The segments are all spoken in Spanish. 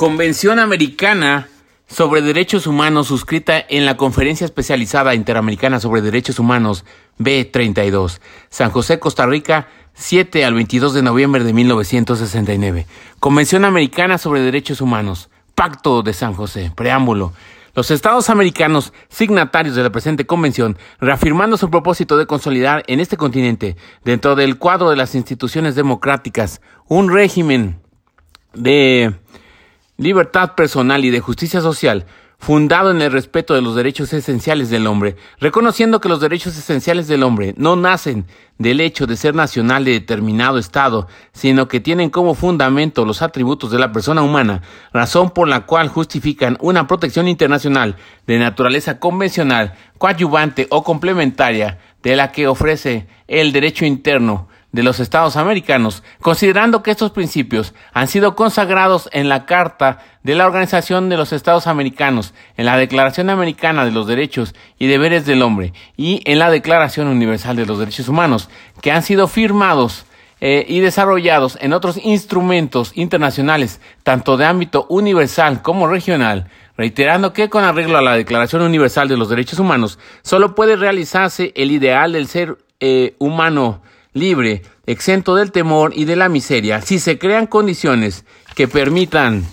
Convención Americana sobre Derechos Humanos suscrita en la Conferencia Especializada Interamericana sobre Derechos Humanos B32, San José, Costa Rica, 7 al 22 de noviembre de 1969. Convención Americana sobre Derechos Humanos, Pacto de San José, preámbulo. Los estados americanos, signatarios de la presente convención, reafirmando su propósito de consolidar en este continente, dentro del cuadro de las instituciones democráticas, un régimen de libertad personal y de justicia social, fundado en el respeto de los derechos esenciales del hombre, reconociendo que los derechos esenciales del hombre no nacen del hecho de ser nacional de determinado Estado, sino que tienen como fundamento los atributos de la persona humana, razón por la cual justifican una protección internacional de naturaleza convencional, coadyuvante o complementaria de la que ofrece el derecho interno de los Estados americanos, considerando que estos principios han sido consagrados en la Carta de la Organización de los Estados Americanos, en la Declaración Americana de los Derechos y Deberes del Hombre y en la Declaración Universal de los Derechos Humanos, que han sido firmados eh, y desarrollados en otros instrumentos internacionales, tanto de ámbito universal como regional, reiterando que con arreglo a la Declaración Universal de los Derechos Humanos, solo puede realizarse el ideal del ser eh, humano libre, exento del temor y de la miseria, si se crean condiciones que permitan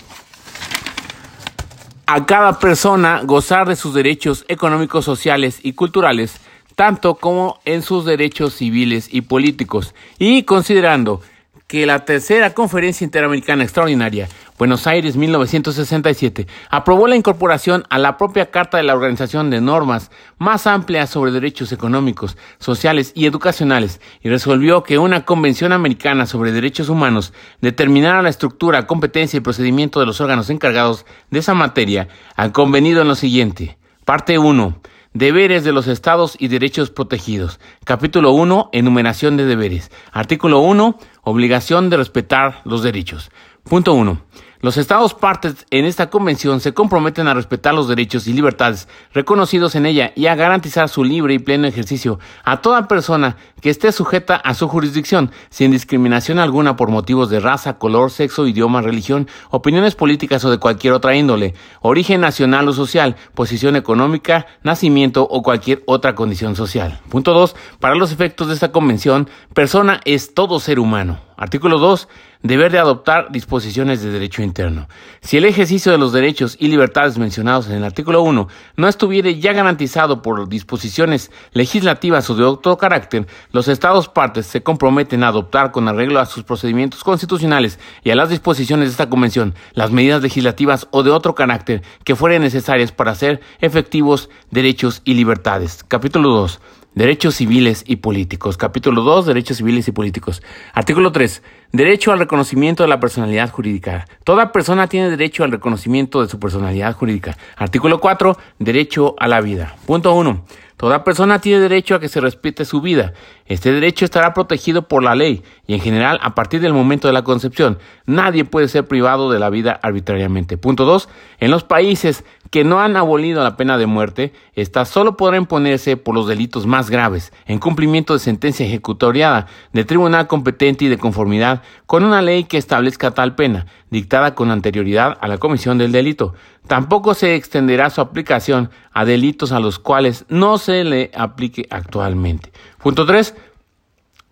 a cada persona gozar de sus derechos económicos, sociales y culturales, tanto como en sus derechos civiles y políticos, y considerando que la tercera conferencia interamericana extraordinaria, Buenos Aires 1967, aprobó la incorporación a la propia Carta de la Organización de normas más amplias sobre derechos económicos, sociales y educacionales y resolvió que una Convención Americana sobre Derechos Humanos determinara la estructura, competencia y procedimiento de los órganos encargados de esa materia, han convenido en lo siguiente. Parte 1 Deberes de los Estados y derechos protegidos. Capítulo 1. Enumeración de deberes. Artículo 1. Obligación de respetar los derechos. Punto 1. Los Estados partes en esta convención se comprometen a respetar los derechos y libertades reconocidos en ella y a garantizar su libre y pleno ejercicio a toda persona que esté sujeta a su jurisdicción, sin discriminación alguna por motivos de raza, color, sexo, idioma, religión, opiniones políticas o de cualquier otra índole, origen nacional o social, posición económica, nacimiento o cualquier otra condición social. Punto 2. Para los efectos de esta convención, persona es todo ser humano. Artículo 2. Deber de adoptar disposiciones de derecho interno. Si el ejercicio de los derechos y libertades mencionados en el artículo 1 no estuviere ya garantizado por disposiciones legislativas o de otro carácter, los Estados partes se comprometen a adoptar con arreglo a sus procedimientos constitucionales y a las disposiciones de esta Convención las medidas legislativas o de otro carácter que fueren necesarias para hacer efectivos derechos y libertades. Capítulo 2. Derechos civiles y políticos. Capítulo 2. Derechos civiles y políticos. Artículo 3. Derecho al reconocimiento de la personalidad jurídica. Toda persona tiene derecho al reconocimiento de su personalidad jurídica. Artículo 4. Derecho a la vida. Punto 1. Toda persona tiene derecho a que se respete su vida. Este derecho estará protegido por la ley y en general a partir del momento de la concepción. Nadie puede ser privado de la vida arbitrariamente. Punto 2. En los países que no han abolido la pena de muerte, esta solo podrá imponerse por los delitos más graves, en cumplimiento de sentencia ejecutoriada de tribunal competente y de conformidad con una ley que establezca tal pena, dictada con anterioridad a la comisión del delito. Tampoco se extenderá su aplicación a delitos a los cuales no se le aplique actualmente. Punto 3.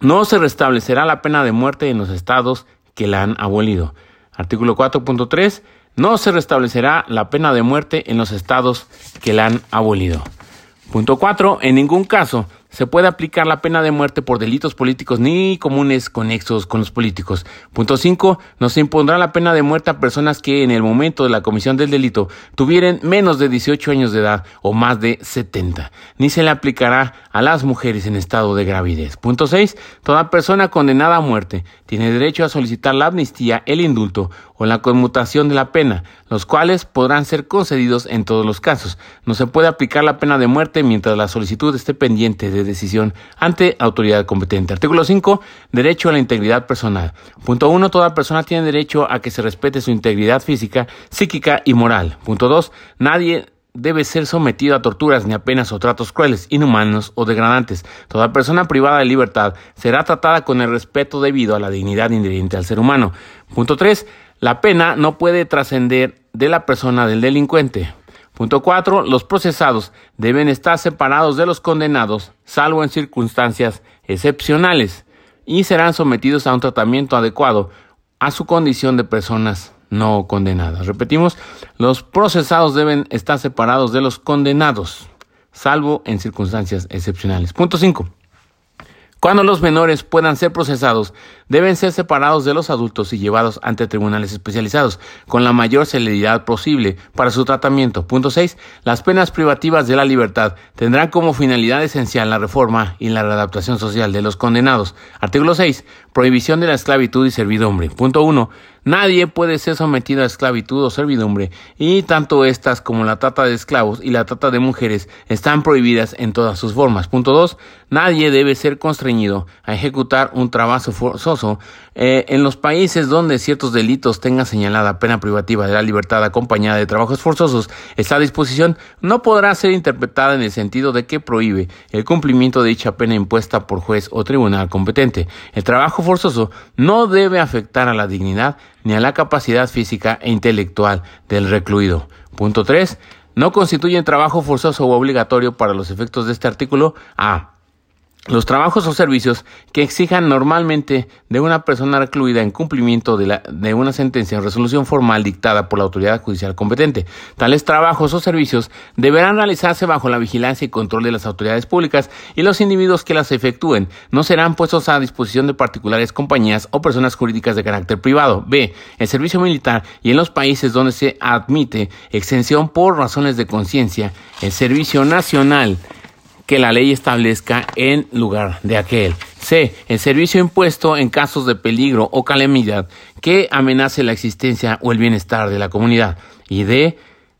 No se restablecerá la pena de muerte en los estados que la han abolido. Artículo 4.3. No se restablecerá la pena de muerte en los estados que la han abolido. Punto 4. En ningún caso se puede aplicar la pena de muerte por delitos políticos ni comunes conexos con los políticos. Punto 5. No se impondrá la pena de muerte a personas que en el momento de la comisión del delito tuvieran menos de 18 años de edad o más de 70. Ni se le aplicará a las mujeres en estado de gravidez. Punto 6. Toda persona condenada a muerte tiene derecho a solicitar la amnistía, el indulto o la conmutación de la pena, los cuales podrán ser concedidos en todos los casos. No se puede aplicar la pena de muerte mientras la solicitud esté pendiente de decisión ante autoridad competente. Artículo 5. Derecho a la integridad personal. Punto 1. Toda persona tiene derecho a que se respete su integridad física, psíquica y moral. Punto 2. Nadie debe ser sometido a torturas ni a penas o tratos crueles, inhumanos o degradantes. Toda persona privada de libertad será tratada con el respeto debido a la dignidad inherente al ser humano. Punto 3. La pena no puede trascender de la persona del delincuente. Punto 4. Los procesados deben estar separados de los condenados, salvo en circunstancias excepcionales, y serán sometidos a un tratamiento adecuado a su condición de personas no condenadas. Repetimos, los procesados deben estar separados de los condenados, salvo en circunstancias excepcionales. Punto 5. Cuando los menores puedan ser procesados, deben ser separados de los adultos y llevados ante tribunales especializados con la mayor celeridad posible para su tratamiento. Punto 6. Las penas privativas de la libertad tendrán como finalidad esencial la reforma y la readaptación social de los condenados. Artículo 6. Prohibición de la esclavitud y servidumbre. Punto 1. Nadie puede ser sometido a esclavitud o servidumbre, y tanto estas como la trata de esclavos y la trata de mujeres están prohibidas en todas sus formas. Punto 2. Nadie debe ser constreñido a ejecutar un trabajo forzoso eh, en los países donde ciertos delitos tengan señalada pena privativa de la libertad acompañada de trabajos forzosos. Esta disposición no podrá ser interpretada en el sentido de que prohíbe el cumplimiento de dicha pena impuesta por juez o tribunal competente. El trabajo forzoso no debe afectar a la dignidad ni a la capacidad física e intelectual del recluido. Punto 3. No constituyen trabajo forzoso o obligatorio para los efectos de este artículo a los trabajos o servicios que exijan normalmente de una persona recluida en cumplimiento de, la, de, una sentencia o resolución formal dictada por la autoridad judicial competente. Tales trabajos o servicios deberán realizarse bajo la vigilancia y control de las autoridades públicas y los individuos que las efectúen no serán puestos a disposición de particulares compañías o personas jurídicas de carácter privado. B. El servicio militar y en los países donde se admite exención por razones de conciencia, el servicio nacional que la ley establezca en lugar de aquel. C. El servicio impuesto en casos de peligro o calamidad que amenace la existencia o el bienestar de la comunidad. Y D.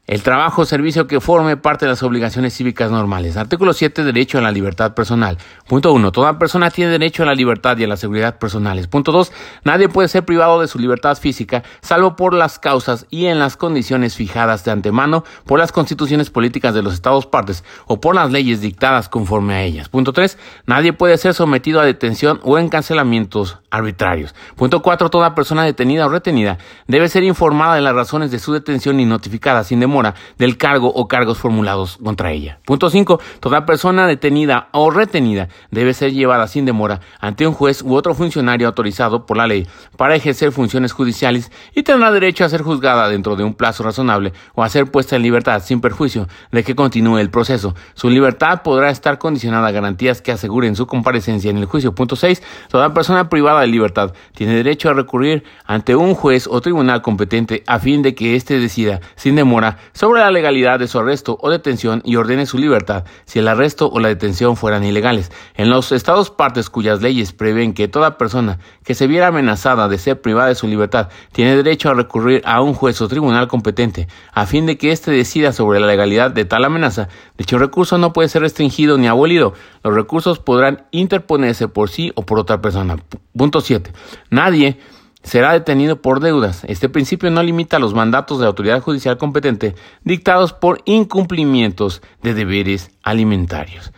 El trabajo o servicio que forme parte de las obligaciones cívicas normales. Artículo 7. Derecho a la libertad personal. Punto 1. Toda persona tiene derecho a la libertad y a la seguridad personales. Punto 2. Nadie puede ser privado de su libertad física, salvo por las causas y en las condiciones fijadas de antemano por las constituciones políticas de los Estados partes o por las leyes dictadas conforme a ellas. Punto 3. Nadie puede ser sometido a detención o encarcelamientos arbitrarios. Punto 4. Toda persona detenida o retenida debe ser informada de las razones de su detención y notificada sin demora del cargo o cargos formulados contra ella. Punto 5. Toda persona detenida o retenida debe ser llevada sin demora ante un juez u otro funcionario autorizado por la ley para ejercer funciones judiciales y tendrá derecho a ser juzgada dentro de un plazo razonable o a ser puesta en libertad sin perjuicio de que continúe el proceso. Su libertad podrá estar condicionada a garantías que aseguren su comparecencia en el juicio. Punto 6. Toda persona privada de libertad tiene derecho a recurrir ante un juez o tribunal competente a fin de que éste decida sin demora sobre la legalidad de su arresto o detención y ordene su libertad si el arresto o la detención fueran ilegales. En los estados partes cuyas leyes prevén que toda persona que se viera amenazada de ser privada de su libertad tiene derecho a recurrir a un juez o tribunal competente a fin de que éste decida sobre la legalidad de tal amenaza, dicho recurso no puede ser restringido ni abolido. Los recursos podrán interponerse por sí o por otra persona. Punto 7. Nadie será detenido por deudas. Este principio no limita los mandatos de la autoridad judicial competente dictados por incumplimientos de deberes alimentarios.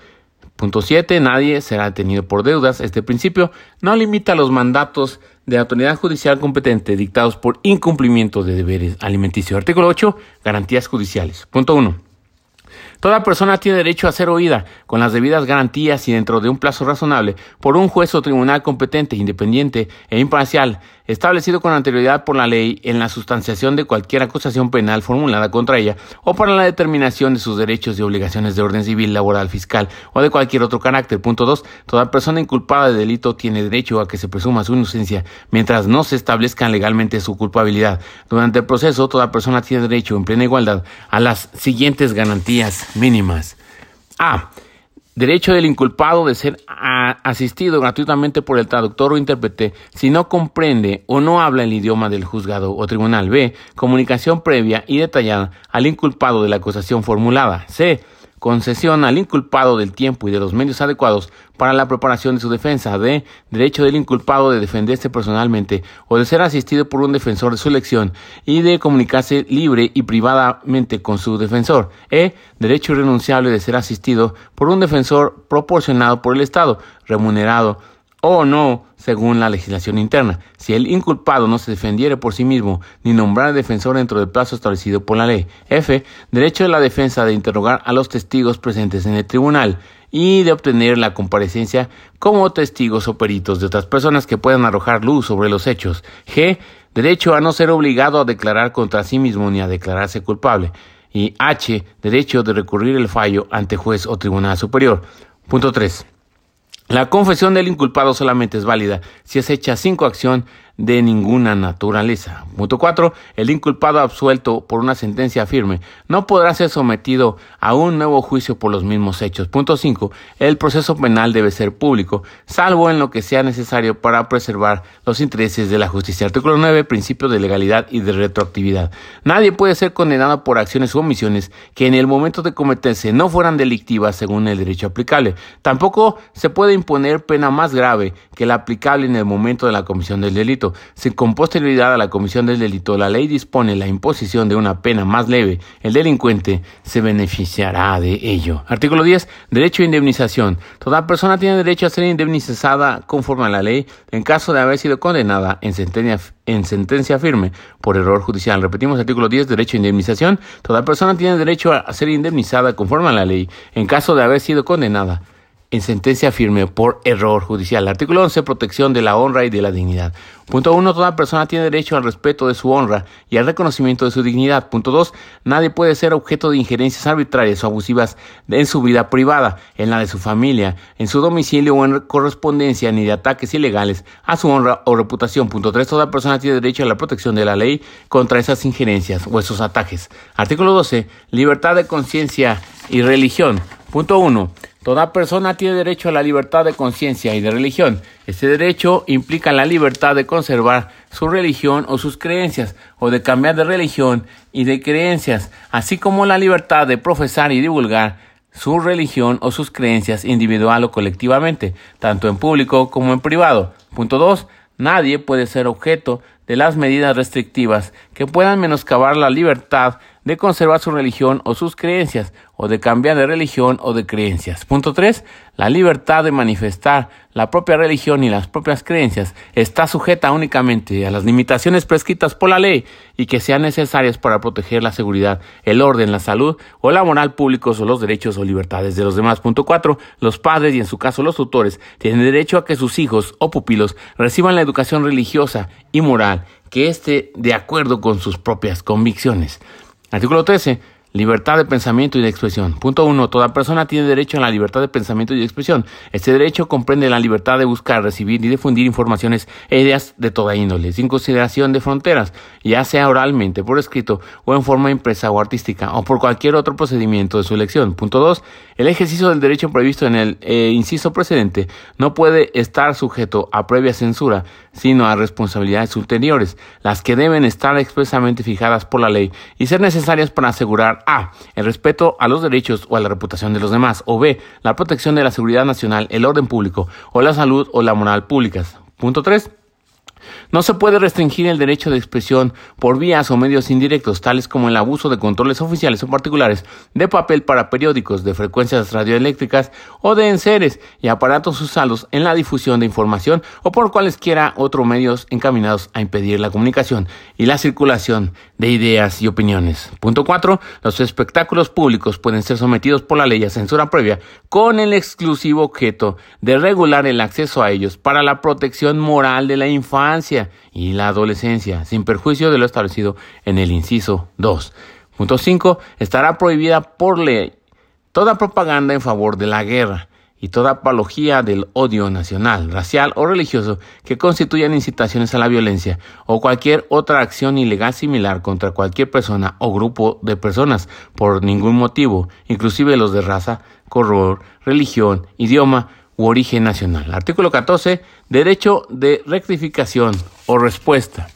Punto 7. Nadie será detenido por deudas. Este principio no limita los mandatos de la autoridad judicial competente dictados por incumplimiento de deberes alimenticios. Artículo 8. Garantías judiciales. Punto 1. Toda persona tiene derecho a ser oída con las debidas garantías y dentro de un plazo razonable por un juez o tribunal competente, independiente e imparcial, establecido con anterioridad por la ley en la sustanciación de cualquier acusación penal formulada contra ella o para la determinación de sus derechos y obligaciones de orden civil, laboral, fiscal o de cualquier otro carácter. Punto 2. Toda persona inculpada de delito tiene derecho a que se presuma su inocencia mientras no se establezca legalmente su culpabilidad. Durante el proceso, toda persona tiene derecho en plena igualdad a las siguientes garantías mínimas. A. Derecho del inculpado de ser asistido gratuitamente por el traductor o intérprete si no comprende o no habla el idioma del juzgado o tribunal. B. Comunicación previa y detallada al inculpado de la acusación formulada. C concesión al inculpado del tiempo y de los medios adecuados para la preparación de su defensa, D. Derecho del inculpado de defenderse personalmente o de ser asistido por un defensor de su elección y de comunicarse libre y privadamente con su defensor. E. Derecho irrenunciable de ser asistido por un defensor proporcionado por el Estado, remunerado o no según la legislación interna, si el inculpado no se defendiere por sí mismo ni nombrara defensor dentro del plazo establecido por la ley. F. Derecho de la defensa de interrogar a los testigos presentes en el tribunal y de obtener la comparecencia como testigos o peritos de otras personas que puedan arrojar luz sobre los hechos. G. Derecho a no ser obligado a declarar contra sí mismo ni a declararse culpable. Y H. Derecho de recurrir el fallo ante juez o tribunal superior. Punto 3. La confesión del inculpado solamente es válida si es hecha sin coacción de ninguna naturaleza. Punto 4. El inculpado absuelto por una sentencia firme no podrá ser sometido a un nuevo juicio por los mismos hechos. Punto 5. El proceso penal debe ser público, salvo en lo que sea necesario para preservar los intereses de la justicia. Artículo 9. Principio de legalidad y de retroactividad. Nadie puede ser condenado por acciones u omisiones que en el momento de cometerse no fueran delictivas según el derecho aplicable. Tampoco se puede imponer pena más grave que la aplicable en el momento de la comisión del delito. Si con posterioridad a la comisión del delito la ley dispone la imposición de una pena más leve, el delincuente se beneficiará de ello. Artículo 10. Derecho a indemnización. Toda persona tiene derecho a ser indemnizada conforme a la ley en caso de haber sido condenada en sentencia, en sentencia firme por error judicial. Repetimos artículo 10. Derecho a indemnización. Toda persona tiene derecho a ser indemnizada conforme a la ley en caso de haber sido condenada en sentencia firme por error judicial. Artículo 11. Protección de la honra y de la dignidad. Punto 1. Toda persona tiene derecho al respeto de su honra y al reconocimiento de su dignidad. Punto 2. Nadie puede ser objeto de injerencias arbitrarias o abusivas en su vida privada, en la de su familia, en su domicilio o en correspondencia, ni de ataques ilegales a su honra o reputación. Punto 3. Toda persona tiene derecho a la protección de la ley contra esas injerencias o esos ataques. Artículo 12. Libertad de conciencia y religión. Punto 1. Toda persona tiene derecho a la libertad de conciencia y de religión. Este derecho implica la libertad de conservar su religión o sus creencias, o de cambiar de religión y de creencias, así como la libertad de profesar y divulgar su religión o sus creencias individual o colectivamente, tanto en público como en privado. Punto 2. Nadie puede ser objeto de las medidas restrictivas que puedan menoscabar la libertad de conservar su religión o sus creencias, o de cambiar de religión o de creencias. Punto 3. La libertad de manifestar la propia religión y las propias creencias está sujeta únicamente a las limitaciones prescritas por la ley y que sean necesarias para proteger la seguridad, el orden, la salud o la moral públicos o los derechos o libertades de los demás. Punto 4. Los padres y en su caso los tutores tienen derecho a que sus hijos o pupilos reciban la educación religiosa y moral que esté de acuerdo con sus propias convicciones. Artículo 13. Libertad de pensamiento y de expresión. Punto 1. Toda persona tiene derecho a la libertad de pensamiento y de expresión. Este derecho comprende la libertad de buscar, recibir y difundir informaciones e ideas de toda índole, sin consideración de fronteras, ya sea oralmente, por escrito o en forma impresa o artística, o por cualquier otro procedimiento de su elección. Punto 2. El ejercicio del derecho previsto en el eh, inciso precedente no puede estar sujeto a previa censura, sino a responsabilidades ulteriores, las que deben estar expresamente fijadas por la ley y ser necesarias para asegurar a. El respeto a los derechos o a la reputación de los demás. O B. La protección de la seguridad nacional, el orden público o la salud o la moral públicas. Punto 3. No se puede restringir el derecho de expresión por vías o medios indirectos, tales como el abuso de controles oficiales o particulares de papel para periódicos, de frecuencias radioeléctricas o de enseres y aparatos usados en la difusión de información o por cualesquiera otros medios encaminados a impedir la comunicación y la circulación de ideas y opiniones. Punto 4. Los espectáculos públicos pueden ser sometidos por la ley a censura previa con el exclusivo objeto de regular el acceso a ellos para la protección moral de la infancia y la adolescencia, sin perjuicio de lo establecido en el inciso 2. Punto 5. Estará prohibida por ley toda propaganda en favor de la guerra y toda apología del odio nacional, racial o religioso que constituyan incitaciones a la violencia o cualquier otra acción ilegal similar contra cualquier persona o grupo de personas por ningún motivo, inclusive los de raza, color, religión, idioma u origen nacional. Artículo 14. Derecho de rectificación o respuesta.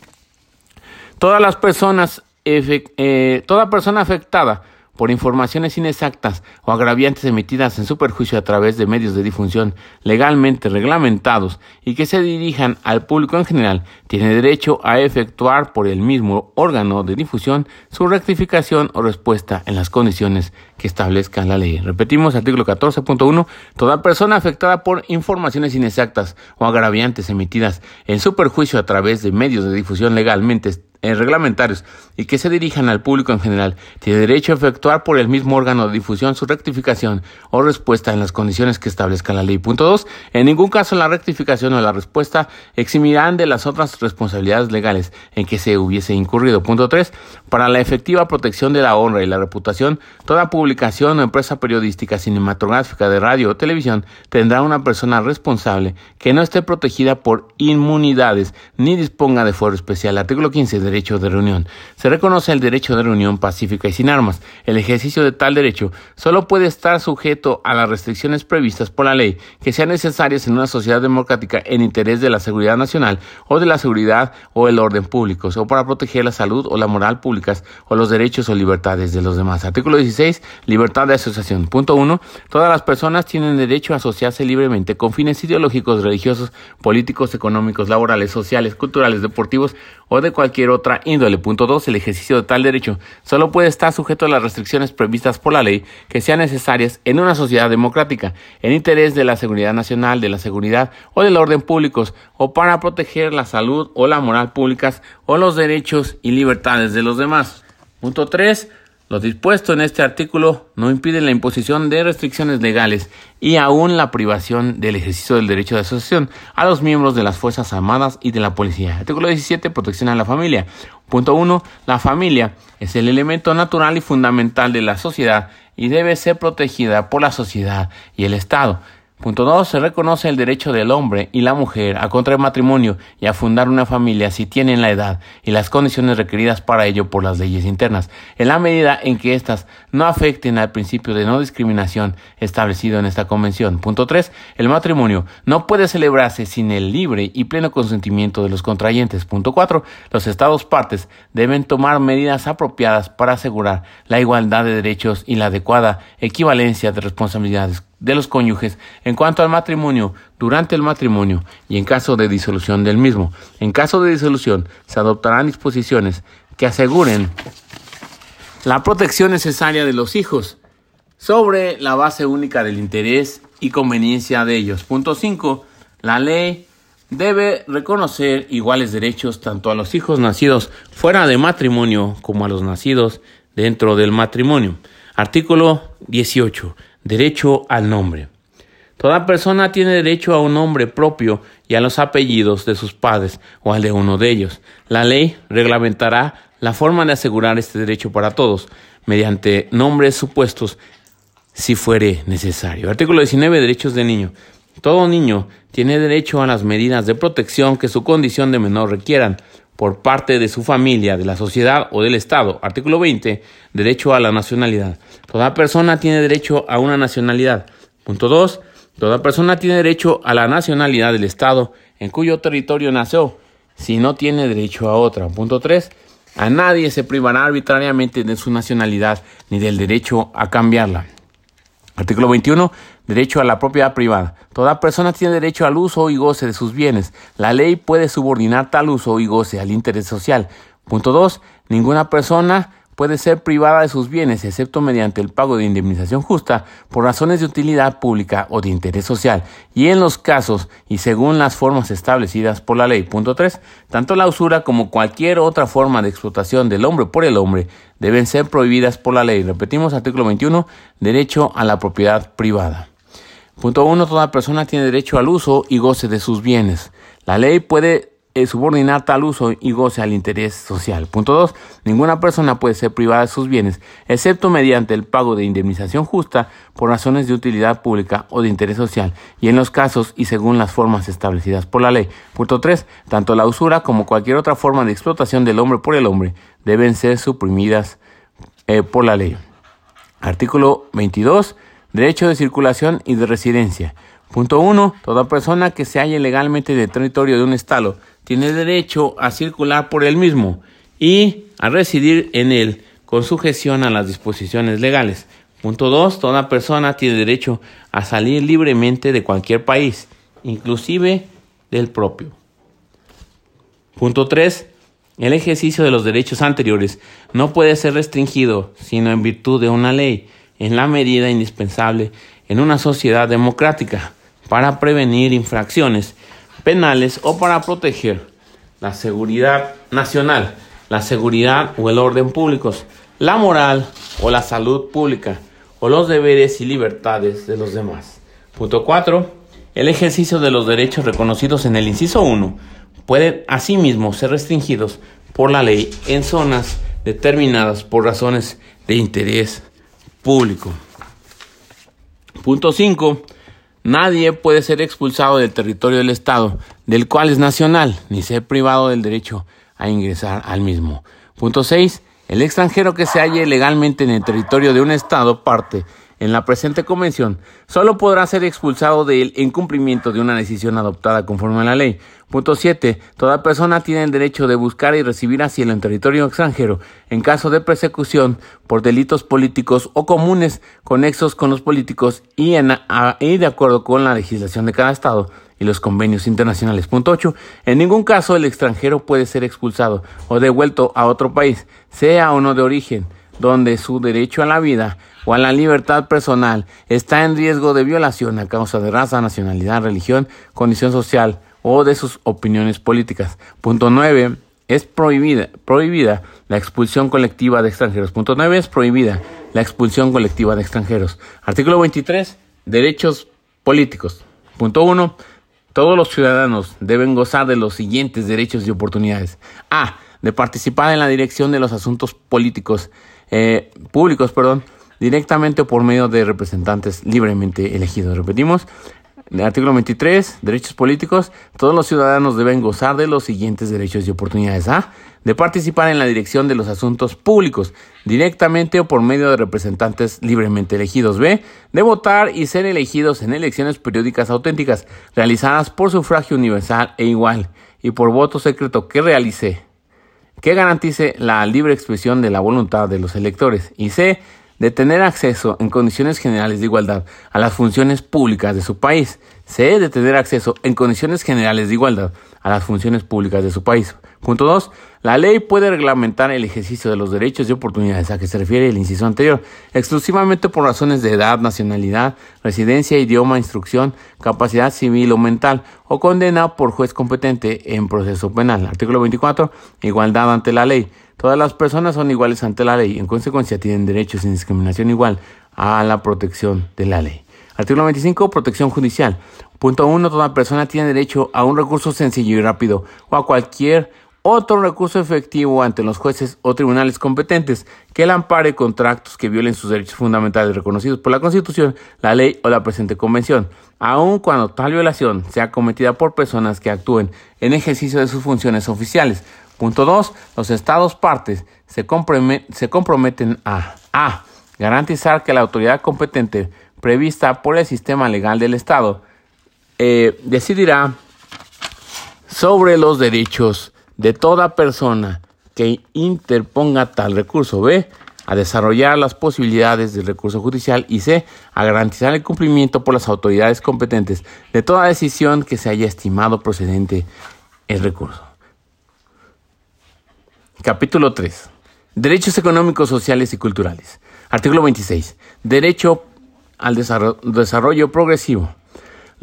Todas las personas, eh, toda persona afectada por informaciones inexactas o agraviantes emitidas en su perjuicio a través de medios de difusión legalmente reglamentados y que se dirijan al público en general, tiene derecho a efectuar por el mismo órgano de difusión su rectificación o respuesta en las condiciones que establezca la ley. Repetimos, artículo 14.1, toda persona afectada por informaciones inexactas o agraviantes emitidas en su perjuicio a través de medios de difusión legalmente eh, reglamentarios y que se dirijan al público en general, tiene derecho a efectuar por el mismo órgano de difusión su rectificación o respuesta en las condiciones que establezca la ley. Punto 2. En ningún caso la rectificación o la respuesta eximirán de las otras responsabilidades legales en que se hubiese incurrido. Punto 3. Para la efectiva protección de la honra y la reputación, toda publicación o empresa periodística, cinematográfica, de radio o televisión tendrá una persona responsable que no esté protegida por inmunidades ni disponga de fuero especial. Artículo 15 derecho de reunión. Se reconoce el derecho de reunión pacífica y sin armas. El ejercicio de tal derecho solo puede estar sujeto a las restricciones previstas por la ley que sean necesarias en una sociedad democrática en interés de la seguridad nacional o de la seguridad o el orden públicos o para proteger la salud o la moral públicas o los derechos o libertades de los demás. Artículo 16. Libertad de asociación. Punto 1. Todas las personas tienen derecho a asociarse libremente con fines ideológicos, religiosos, políticos, económicos, laborales, sociales, culturales, deportivos o de cualquier otra índole. Punto 2. El ejercicio de tal derecho solo puede estar sujeto a las restricciones previstas por la ley que sean necesarias en una sociedad democrática, en interés de la seguridad nacional, de la seguridad o del orden públicos, o para proteger la salud o la moral públicas o los derechos y libertades de los demás. Punto 3. Lo dispuesto en este artículo no impide la imposición de restricciones legales y aún la privación del ejercicio del derecho de asociación a los miembros de las Fuerzas Armadas y de la Policía. Artículo 17. Protección a la familia. Punto 1. La familia es el elemento natural y fundamental de la sociedad y debe ser protegida por la sociedad y el Estado. Punto 2. Se reconoce el derecho del hombre y la mujer a contraer matrimonio y a fundar una familia si tienen la edad y las condiciones requeridas para ello por las leyes internas, en la medida en que éstas no afecten al principio de no discriminación establecido en esta convención. Punto 3. El matrimonio no puede celebrarse sin el libre y pleno consentimiento de los contrayentes. Punto 4. Los estados partes deben tomar medidas apropiadas para asegurar la igualdad de derechos y la adecuada equivalencia de responsabilidades de los cónyuges en cuanto al matrimonio, durante el matrimonio y en caso de disolución del mismo. En caso de disolución, se adoptarán disposiciones que aseguren la protección necesaria de los hijos sobre la base única del interés y conveniencia de ellos. Punto 5. La ley debe reconocer iguales derechos tanto a los hijos nacidos fuera de matrimonio como a los nacidos dentro del matrimonio. Artículo 18. Derecho al nombre. Toda persona tiene derecho a un nombre propio y a los apellidos de sus padres o al de uno de ellos. La ley reglamentará la forma de asegurar este derecho para todos mediante nombres supuestos si fuere necesario. Artículo 19. Derechos de niño. Todo niño tiene derecho a las medidas de protección que su condición de menor requieran por parte de su familia, de la sociedad o del Estado. Artículo 20. Derecho a la nacionalidad. Toda persona tiene derecho a una nacionalidad. Punto 2. Toda persona tiene derecho a la nacionalidad del Estado en cuyo territorio nació, si no tiene derecho a otra. Punto 3. A nadie se privará arbitrariamente de su nacionalidad ni del derecho a cambiarla. Artículo 21. Derecho a la propiedad privada. Toda persona tiene derecho al uso y goce de sus bienes. La ley puede subordinar tal uso y goce al interés social. Punto 2. Ninguna persona puede ser privada de sus bienes, excepto mediante el pago de indemnización justa por razones de utilidad pública o de interés social, y en los casos y según las formas establecidas por la ley. Punto 3. Tanto la usura como cualquier otra forma de explotación del hombre por el hombre deben ser prohibidas por la ley. Repetimos artículo 21, derecho a la propiedad privada. Punto 1. Toda persona tiene derecho al uso y goce de sus bienes. La ley puede eh, subordinar tal uso y goce al interés social. Punto 2. Ninguna persona puede ser privada de sus bienes, excepto mediante el pago de indemnización justa por razones de utilidad pública o de interés social, y en los casos y según las formas establecidas por la ley. Punto 3. Tanto la usura como cualquier otra forma de explotación del hombre por el hombre deben ser suprimidas eh, por la ley. Artículo 22. Derecho de circulación y de residencia. Punto 1. Toda persona que se halle legalmente en el territorio de un Estado tiene derecho a circular por él mismo y a residir en él con sujeción a las disposiciones legales. Punto 2. Toda persona tiene derecho a salir libremente de cualquier país, inclusive del propio. Punto 3. El ejercicio de los derechos anteriores no puede ser restringido sino en virtud de una ley, en la medida indispensable en una sociedad democrática, para prevenir infracciones penales o para proteger la seguridad nacional, la seguridad o el orden públicos, la moral o la salud pública o los deberes y libertades de los demás. Punto 4. El ejercicio de los derechos reconocidos en el inciso 1 pueden asimismo ser restringidos por la ley en zonas determinadas por razones de interés público. Punto 5. Nadie puede ser expulsado del territorio del Estado, del cual es nacional, ni ser privado del derecho a ingresar al mismo. Punto 6. El extranjero que se halle legalmente en el territorio de un Estado parte en la presente convención solo podrá ser expulsado de él en cumplimiento de una decisión adoptada conforme a la ley. Punto 7. Toda persona tiene el derecho de buscar y recibir asilo en territorio extranjero en caso de persecución por delitos políticos o comunes conexos con los políticos y, y de acuerdo con la legislación de cada Estado y los convenios internacionales. Punto 8. En ningún caso el extranjero puede ser expulsado o devuelto a otro país, sea o no de origen, donde su derecho a la vida o a la libertad personal está en riesgo de violación a causa de raza, nacionalidad, religión, condición social o de sus opiniones políticas. Punto 9. Es prohibida, prohibida la expulsión colectiva de extranjeros. Punto 9. Es prohibida la expulsión colectiva de extranjeros. Artículo 23. Derechos políticos. Punto 1. Todos los ciudadanos deben gozar de los siguientes derechos y oportunidades. A. De participar en la dirección de los asuntos políticos, eh, públicos, perdón, directamente o por medio de representantes libremente elegidos. Repetimos. Artículo 23. Derechos políticos. Todos los ciudadanos deben gozar de los siguientes derechos y oportunidades. A de participar en la dirección de los asuntos públicos, directamente o por medio de representantes libremente elegidos. B. De votar y ser elegidos en elecciones periódicas auténticas, realizadas por sufragio universal e igual, y por voto secreto que realice, que garantice la libre expresión de la voluntad de los electores. Y C de tener acceso en condiciones generales de igualdad a las funciones públicas de su país. C. De tener acceso en condiciones generales de igualdad a las funciones públicas de su país. Punto 2. La ley puede reglamentar el ejercicio de los derechos y oportunidades a que se refiere el inciso anterior, exclusivamente por razones de edad, nacionalidad, residencia, idioma, instrucción, capacidad civil o mental, o condena por juez competente en proceso penal. Artículo 24. Igualdad ante la ley. Todas las personas son iguales ante la ley, en consecuencia tienen derechos sin discriminación igual a la protección de la ley. Artículo 25. Protección judicial. Punto 1. Toda persona tiene derecho a un recurso sencillo y rápido o a cualquier otro recurso efectivo ante los jueces o tribunales competentes que la ampare contra actos que violen sus derechos fundamentales reconocidos por la Constitución, la ley o la presente convención, aun cuando tal violación sea cometida por personas que actúen en ejercicio de sus funciones oficiales Punto 2. Los estados partes se, comprometen a A. Garantizar que la autoridad competente prevista por el sistema legal del Estado eh, decidirá sobre los derechos de toda persona que interponga tal recurso. B. A desarrollar las posibilidades del recurso judicial y C. A garantizar el cumplimiento por las autoridades competentes de toda decisión que se haya estimado procedente el recurso. Capítulo 3. Derechos económicos, sociales y culturales. Artículo 26. Derecho al desarrollo progresivo.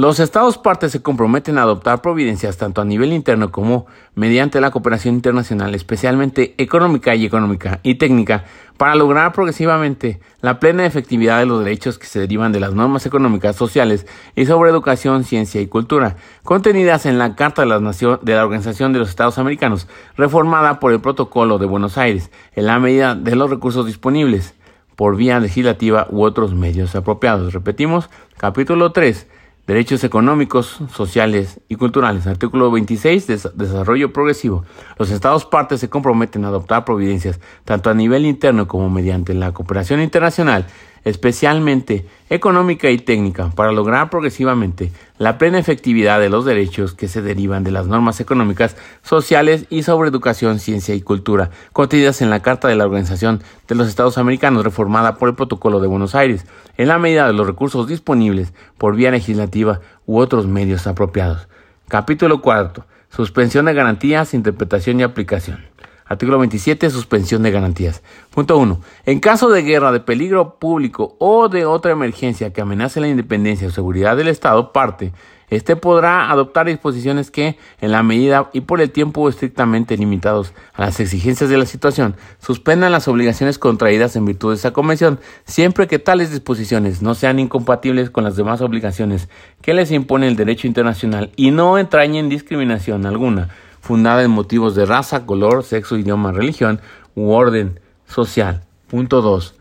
Los Estados partes se comprometen a adoptar providencias tanto a nivel interno como mediante la cooperación internacional, especialmente económica y económica y técnica, para lograr progresivamente la plena efectividad de los derechos que se derivan de las normas económicas, sociales y sobre educación, ciencia y cultura, contenidas en la Carta de de la Organización de los Estados Americanos, reformada por el Protocolo de Buenos Aires, en la medida de los recursos disponibles por vía legislativa u otros medios apropiados. Repetimos, capítulo 3 Derechos económicos, sociales y culturales. Artículo 26. desarrollo progresivo. Los Estados partes se comprometen a adoptar providencias, tanto a nivel interno como mediante la cooperación internacional, especialmente económica y técnica, para lograr progresivamente la plena efectividad de los derechos que se derivan de las normas económicas, sociales y sobre educación, ciencia y cultura, contenidas en la Carta de la Organización de los Estados Americanos, reformada por el Protocolo de Buenos Aires, en la medida de los recursos disponibles por vía legislativa u otros medios apropiados. Capítulo cuarto. Suspensión de garantías, interpretación y aplicación. Artículo 27. Suspensión de garantías. Punto 1. En caso de guerra, de peligro público o de otra emergencia que amenace la independencia o seguridad del Estado, parte este podrá adoptar disposiciones que, en la medida y por el tiempo estrictamente limitados a las exigencias de la situación, suspendan las obligaciones contraídas en virtud de esta convención, siempre que tales disposiciones no sean incompatibles con las demás obligaciones que les impone el derecho internacional y no entrañen discriminación alguna, fundada en motivos de raza, color, sexo, idioma, religión u orden social. Punto 2.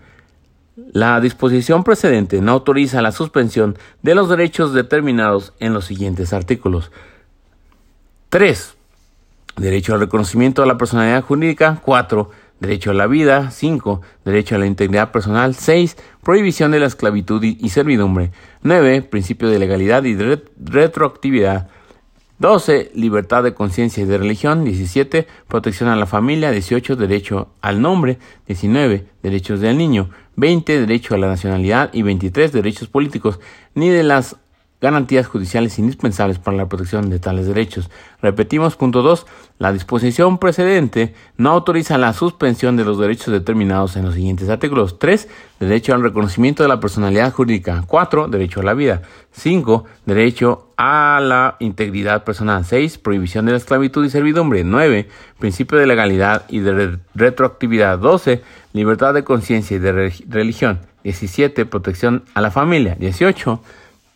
La disposición precedente no autoriza la suspensión de los derechos determinados en los siguientes artículos. 3. Derecho al reconocimiento de la personalidad jurídica. 4. Derecho a la vida. 5. Derecho a la integridad personal. 6. Prohibición de la esclavitud y servidumbre. 9. Principio de legalidad y retroactividad. 12. Libertad de conciencia y de religión. 17. Protección a la familia. 18. Derecho al nombre. 19. Derechos del niño. 20. Derecho a la nacionalidad. Y 23. Derechos políticos. Ni de las garantías judiciales indispensables para la protección de tales derechos. Repetimos, punto 2. La disposición precedente no autoriza la suspensión de los derechos determinados en los siguientes artículos. 3. Derecho al reconocimiento de la personalidad jurídica. 4. Derecho a la vida. 5. Derecho a la integridad personal. 6. Prohibición de la esclavitud y servidumbre. 9. Principio de legalidad y de retroactividad. 12. Libertad de conciencia y de religión. 17. Protección a la familia. 18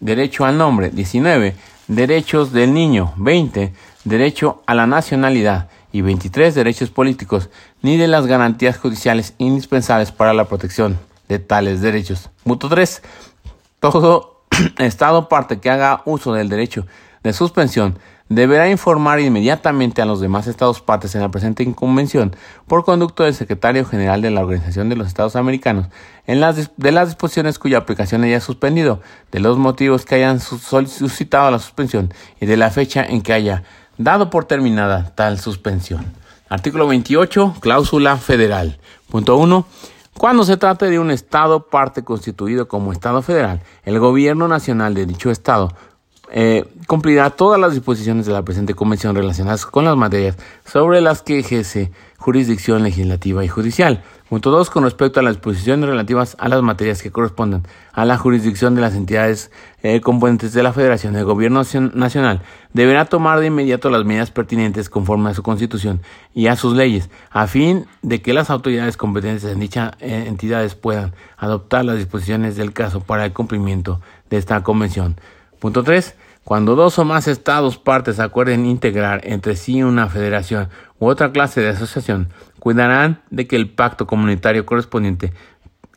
derecho al nombre. 19. Derechos del niño. 20. Derecho a la nacionalidad. Y 23. Derechos políticos, ni de las garantías judiciales indispensables para la protección de tales derechos. Punto 3. Todo Estado parte que haga uso del derecho de suspensión deberá informar inmediatamente a los demás Estados partes en la presente convención por conducto del secretario general de la Organización de los Estados Americanos en las, de las disposiciones cuya aplicación haya suspendido, de los motivos que hayan suscitado la suspensión y de la fecha en que haya dado por terminada tal suspensión. Artículo 28, cláusula federal. Punto 1. Cuando se trate de un Estado parte constituido como Estado federal, el gobierno nacional de dicho Estado eh, cumplirá todas las disposiciones de la presente convención relacionadas con las materias sobre las que ejerce jurisdicción legislativa y judicial. Punto 2. Con respecto a las disposiciones relativas a las materias que corresponden a la jurisdicción de las entidades eh, componentes de la Federación, el Gobierno Nacional deberá tomar de inmediato las medidas pertinentes conforme a su Constitución y a sus leyes, a fin de que las autoridades competentes en dichas eh, entidades puedan adoptar las disposiciones del caso para el cumplimiento de esta convención. Punto 3. Cuando dos o más estados partes acuerden integrar entre sí una federación u otra clase de asociación, cuidarán de que el pacto comunitario correspondiente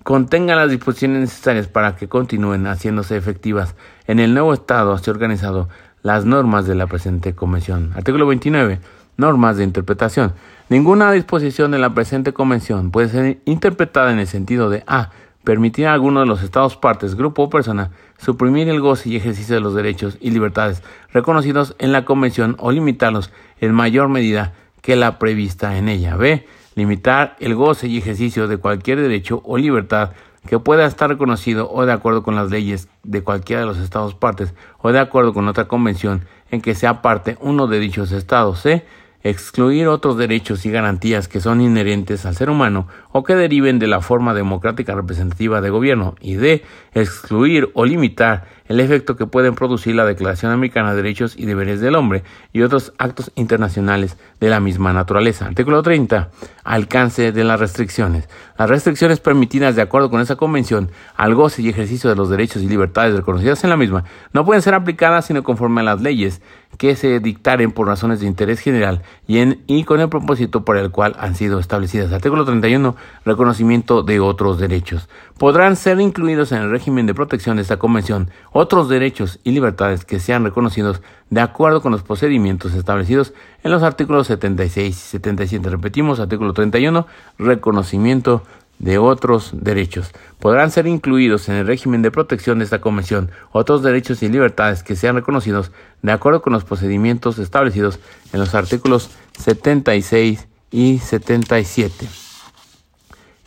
contenga las disposiciones necesarias para que continúen haciéndose efectivas en el nuevo estado así organizado las normas de la presente convención. Artículo 29. Normas de interpretación. Ninguna disposición de la presente convención puede ser interpretada en el sentido de A permitir a alguno de los estados partes, grupo o persona suprimir el goce y ejercicio de los derechos y libertades reconocidos en la Convención o limitarlos en mayor medida que la prevista en ella. B. Limitar el goce y ejercicio de cualquier derecho o libertad que pueda estar reconocido o de acuerdo con las leyes de cualquiera de los estados partes o de acuerdo con otra convención en que sea parte uno de dichos estados. C excluir otros derechos y garantías que son inherentes al ser humano o que deriven de la forma democrática representativa de gobierno y de excluir o limitar el efecto que pueden producir la Declaración Americana de Derechos y Deberes del Hombre y otros actos internacionales de la misma naturaleza. Artículo 30. Alcance de las restricciones. Las restricciones permitidas de acuerdo con esa convención al goce y ejercicio de los derechos y libertades reconocidas en la misma no pueden ser aplicadas sino conforme a las leyes que se dictaren por razones de interés general y, en, y con el propósito por el cual han sido establecidas. Artículo 31. Reconocimiento de otros derechos. Podrán ser incluidos en el régimen de protección de esta convención otros derechos y libertades que sean reconocidos de acuerdo con los procedimientos establecidos en los artículos 76 y 77. Repetimos, artículo 31, reconocimiento de otros derechos. Podrán ser incluidos en el régimen de protección de esta Convención otros derechos y libertades que sean reconocidos de acuerdo con los procedimientos establecidos en los artículos 76 y 77.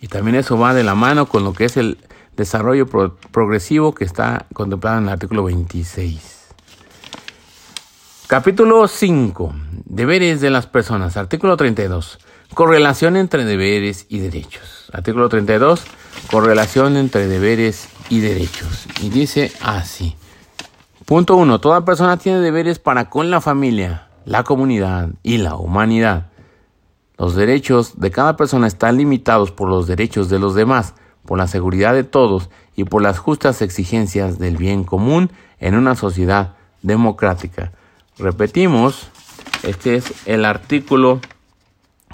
Y también eso va de la mano con lo que es el desarrollo progresivo que está contemplado en el artículo 26. Capítulo 5. Deberes de las personas. Artículo 32. Correlación entre deberes y derechos. Artículo 32. Correlación entre deberes y derechos. Y dice así. Punto 1. Toda persona tiene deberes para con la familia, la comunidad y la humanidad. Los derechos de cada persona están limitados por los derechos de los demás, por la seguridad de todos y por las justas exigencias del bien común en una sociedad democrática. Repetimos, este es el artículo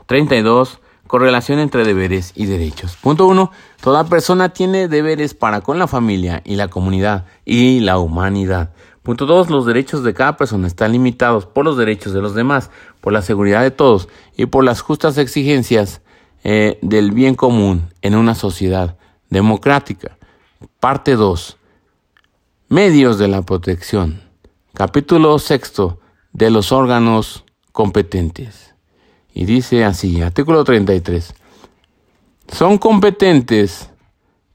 32, correlación entre deberes y derechos. Punto 1. Toda persona tiene deberes para con la familia y la comunidad y la humanidad. Punto 2. Los derechos de cada persona están limitados por los derechos de los demás, por la seguridad de todos y por las justas exigencias eh, del bien común en una sociedad democrática. Parte 2. Medios de la protección. Capítulo 6 de los órganos competentes. Y dice así, artículo 33. Son competentes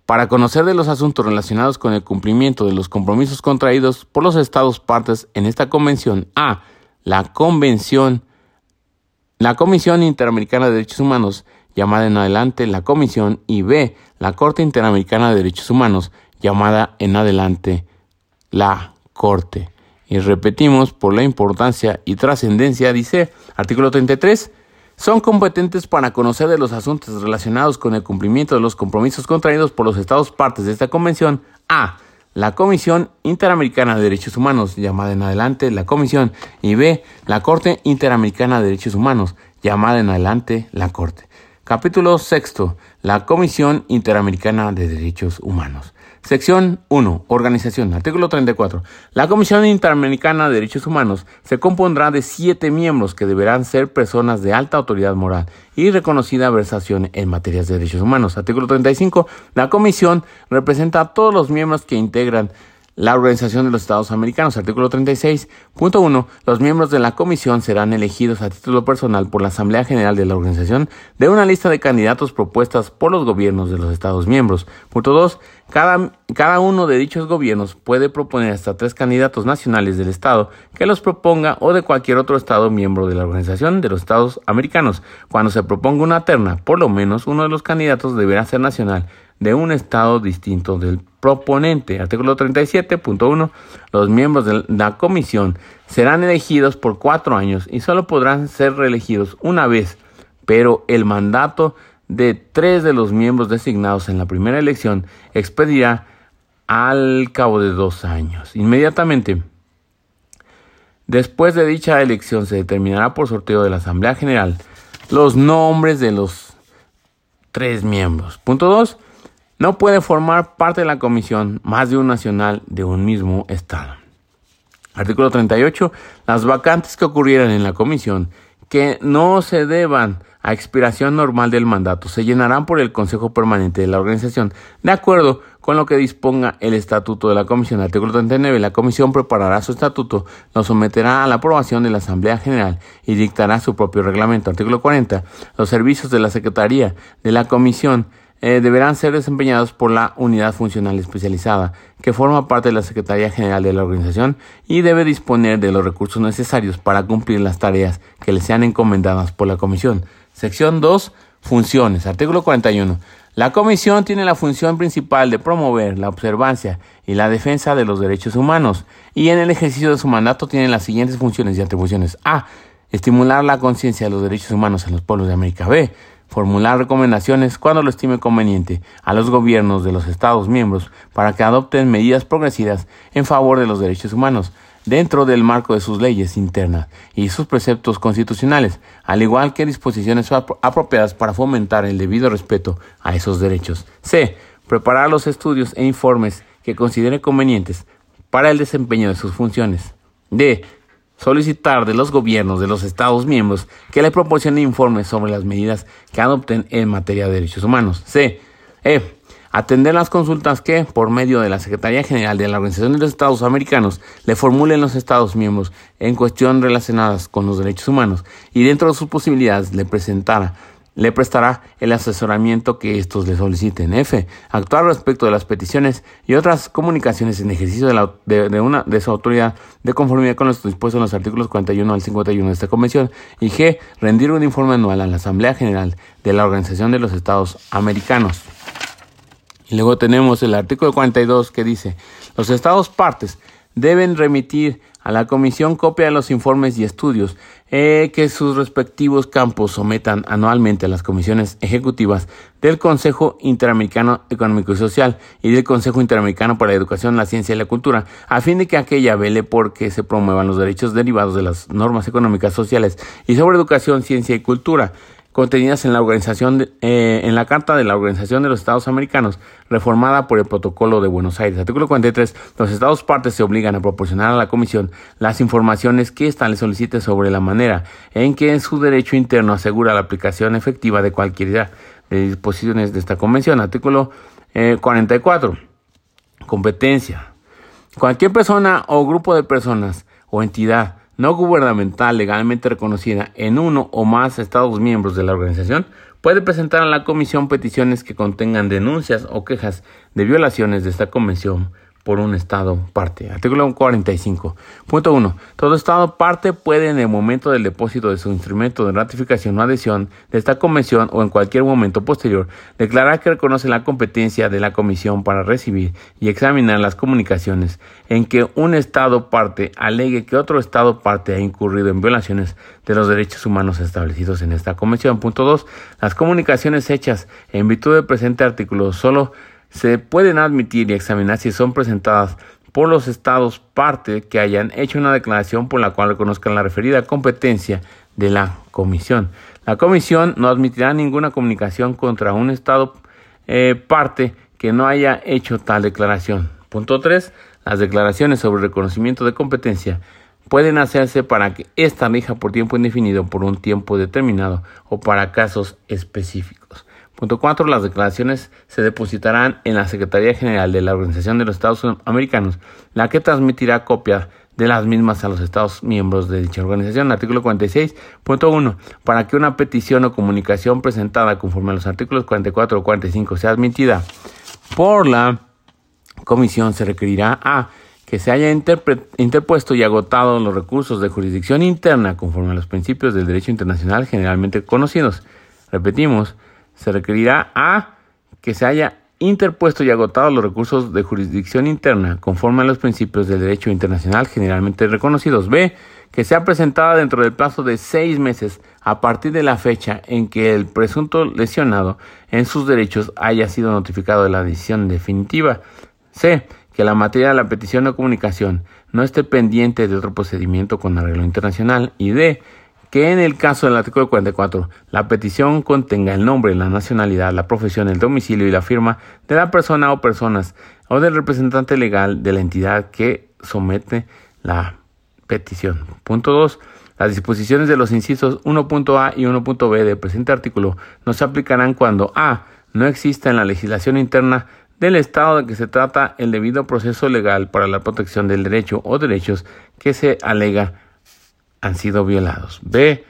para conocer de los asuntos relacionados con el cumplimiento de los compromisos contraídos por los Estados partes en esta convención. A. La Convención, la Comisión Interamericana de Derechos Humanos, llamada en adelante la Comisión, y B. La Corte Interamericana de Derechos Humanos, llamada en adelante la Corte. Y repetimos, por la importancia y trascendencia, dice artículo 33, son competentes para conocer de los asuntos relacionados con el cumplimiento de los compromisos contraídos por los Estados partes de esta convención A. La Comisión Interamericana de Derechos Humanos, llamada en adelante la Comisión, y B. La Corte Interamericana de Derechos Humanos, llamada en adelante la Corte. Capítulo sexto. La Comisión Interamericana de Derechos Humanos. Sección 1. Organización. Artículo 34. La Comisión Interamericana de Derechos Humanos se compondrá de siete miembros que deberán ser personas de alta autoridad moral y reconocida versación en materias de derechos humanos. Artículo 35. La Comisión representa a todos los miembros que integran la Organización de los Estados Americanos, artículo 36.1. Los miembros de la comisión serán elegidos a título personal por la Asamblea General de la organización de una lista de candidatos propuestas por los gobiernos de los Estados miembros. Punto 2. Cada, cada uno de dichos gobiernos puede proponer hasta tres candidatos nacionales del Estado que los proponga o de cualquier otro Estado miembro de la Organización de los Estados Americanos. Cuando se proponga una terna, por lo menos uno de los candidatos deberá ser nacional de un Estado distinto del proponente. Artículo 37.1. Los miembros de la comisión serán elegidos por cuatro años y solo podrán ser reelegidos una vez, pero el mandato de tres de los miembros designados en la primera elección expedirá al cabo de dos años. Inmediatamente después de dicha elección se determinará por sorteo de la Asamblea General los nombres de los tres miembros. Punto 2. No puede formar parte de la comisión más de un nacional de un mismo Estado. Artículo 38. Las vacantes que ocurrieran en la comisión que no se deban a expiración normal del mandato se llenarán por el Consejo Permanente de la organización, de acuerdo con lo que disponga el estatuto de la comisión. Artículo 39. La comisión preparará su estatuto, lo someterá a la aprobación de la Asamblea General y dictará su propio reglamento. Artículo 40. Los servicios de la Secretaría de la comisión eh, deberán ser desempeñados por la unidad funcional especializada, que forma parte de la Secretaría General de la organización y debe disponer de los recursos necesarios para cumplir las tareas que le sean encomendadas por la Comisión. Sección 2. Funciones. Artículo 41. La Comisión tiene la función principal de promover la observancia y la defensa de los derechos humanos y en el ejercicio de su mandato tiene las siguientes funciones y atribuciones. A. Estimular la conciencia de los derechos humanos en los pueblos de América. B formular recomendaciones cuando lo estime conveniente a los gobiernos de los Estados miembros para que adopten medidas progresivas en favor de los derechos humanos dentro del marco de sus leyes internas y sus preceptos constitucionales, al igual que disposiciones apropiadas para fomentar el debido respeto a esos derechos. C. Preparar los estudios e informes que considere convenientes para el desempeño de sus funciones. D solicitar de los gobiernos de los Estados miembros que le proporcionen informes sobre las medidas que adopten en materia de derechos humanos. C. E. Atender las consultas que, por medio de la Secretaría General de la Organización de los Estados Americanos, le formulen los Estados miembros en cuestión relacionadas con los derechos humanos y dentro de sus posibilidades le presentara le prestará el asesoramiento que estos le soliciten. F. Actuar respecto de las peticiones y otras comunicaciones en ejercicio de, una, de su autoridad de conformidad con los dispuestos en los artículos 41 al 51 de esta convención. Y G. Rendir un informe anual a la Asamblea General de la Organización de los Estados Americanos. Y luego tenemos el artículo 42 que dice, los estados partes deben remitir a la Comisión copia de los informes y estudios eh, que sus respectivos campos sometan anualmente a las comisiones ejecutivas del Consejo Interamericano Económico y Social y del Consejo Interamericano para la Educación, la Ciencia y la Cultura, a fin de que aquella vele por que se promuevan los derechos derivados de las normas económicas sociales y sobre educación, ciencia y cultura contenidas en la organización eh, en la Carta de la Organización de los Estados Americanos, reformada por el Protocolo de Buenos Aires. Artículo 43. Los Estados partes se obligan a proporcionar a la Comisión las informaciones que ésta le solicite sobre la manera en que en su derecho interno asegura la aplicación efectiva de cualquiera de disposiciones de esta convención. Artículo 44. Eh, Competencia. Cualquier persona o grupo de personas o entidad no gubernamental legalmente reconocida en uno o más Estados miembros de la organización puede presentar a la Comisión peticiones que contengan denuncias o quejas de violaciones de esta convención por un Estado parte. Artículo 45. Punto 1. Todo Estado parte puede en el momento del depósito de su instrumento de ratificación o adhesión de esta convención o en cualquier momento posterior declarar que reconoce la competencia de la Comisión para recibir y examinar las comunicaciones en que un Estado parte alegue que otro Estado parte ha incurrido en violaciones de los derechos humanos establecidos en esta convención. Punto 2. Las comunicaciones hechas en virtud del presente artículo solo se pueden admitir y examinar si son presentadas por los estados parte que hayan hecho una declaración por la cual reconozcan la referida competencia de la comisión. La comisión no admitirá ninguna comunicación contra un estado eh, parte que no haya hecho tal declaración. Punto 3. Las declaraciones sobre reconocimiento de competencia pueden hacerse para que ésta rija por tiempo indefinido, por un tiempo determinado o para casos específicos. Punto 4. Las declaraciones se depositarán en la Secretaría General de la Organización de los Estados Americanos, la que transmitirá copia de las mismas a los Estados miembros de dicha organización. Artículo 46.1. Para que una petición o comunicación presentada conforme a los artículos 44 o 45 sea admitida por la Comisión, se requerirá a que se haya interpuesto y agotado los recursos de jurisdicción interna conforme a los principios del derecho internacional generalmente conocidos. Repetimos, se requerirá a que se haya interpuesto y agotado los recursos de jurisdicción interna conforme a los principios del derecho internacional generalmente reconocidos. B. Que sea presentada dentro del plazo de seis meses a partir de la fecha en que el presunto lesionado en sus derechos haya sido notificado de la decisión definitiva. C. Que la materia de la petición o comunicación no esté pendiente de otro procedimiento con arreglo internacional. Y D que en el caso del artículo 44 la petición contenga el nombre, la nacionalidad, la profesión, el domicilio y la firma de la persona o personas o del representante legal de la entidad que somete la petición. Punto 2. Las disposiciones de los incisos 1.a y 1.b del presente artículo no se aplicarán cuando a. no exista en la legislación interna del Estado de que se trata el debido proceso legal para la protección del derecho o derechos que se alega han sido violados. B.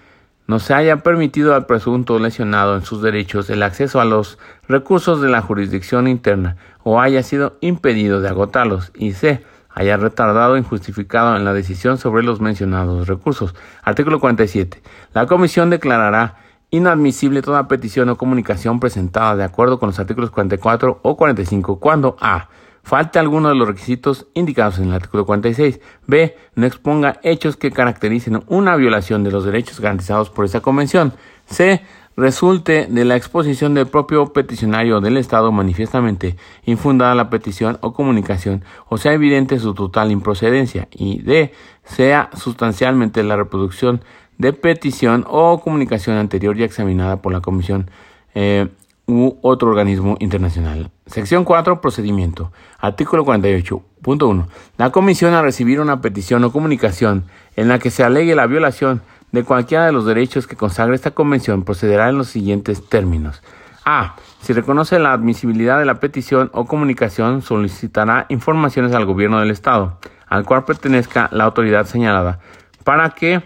No se haya permitido al presunto lesionado en sus derechos el acceso a los recursos de la jurisdicción interna o haya sido impedido de agotarlos. Y C. Haya retardado o injustificado en la decisión sobre los mencionados recursos. Artículo 47. La Comisión declarará inadmisible toda petición o comunicación presentada de acuerdo con los artículos 44 o 45 cuando A Falta alguno de los requisitos indicados en el artículo 46. B. No exponga hechos que caractericen una violación de los derechos garantizados por esta convención. C. Resulte de la exposición del propio peticionario del Estado manifiestamente infundada la petición o comunicación o sea evidente su total improcedencia. Y D. Sea sustancialmente la reproducción de petición o comunicación anterior y examinada por la Comisión eh, u otro organismo internacional. Sección 4. Procedimiento. Artículo 48.1. La comisión a recibir una petición o comunicación en la que se alegue la violación de cualquiera de los derechos que consagra esta convención procederá en los siguientes términos. A. Si reconoce la admisibilidad de la petición o comunicación, solicitará informaciones al gobierno del Estado, al cual pertenezca la autoridad señalada, para que,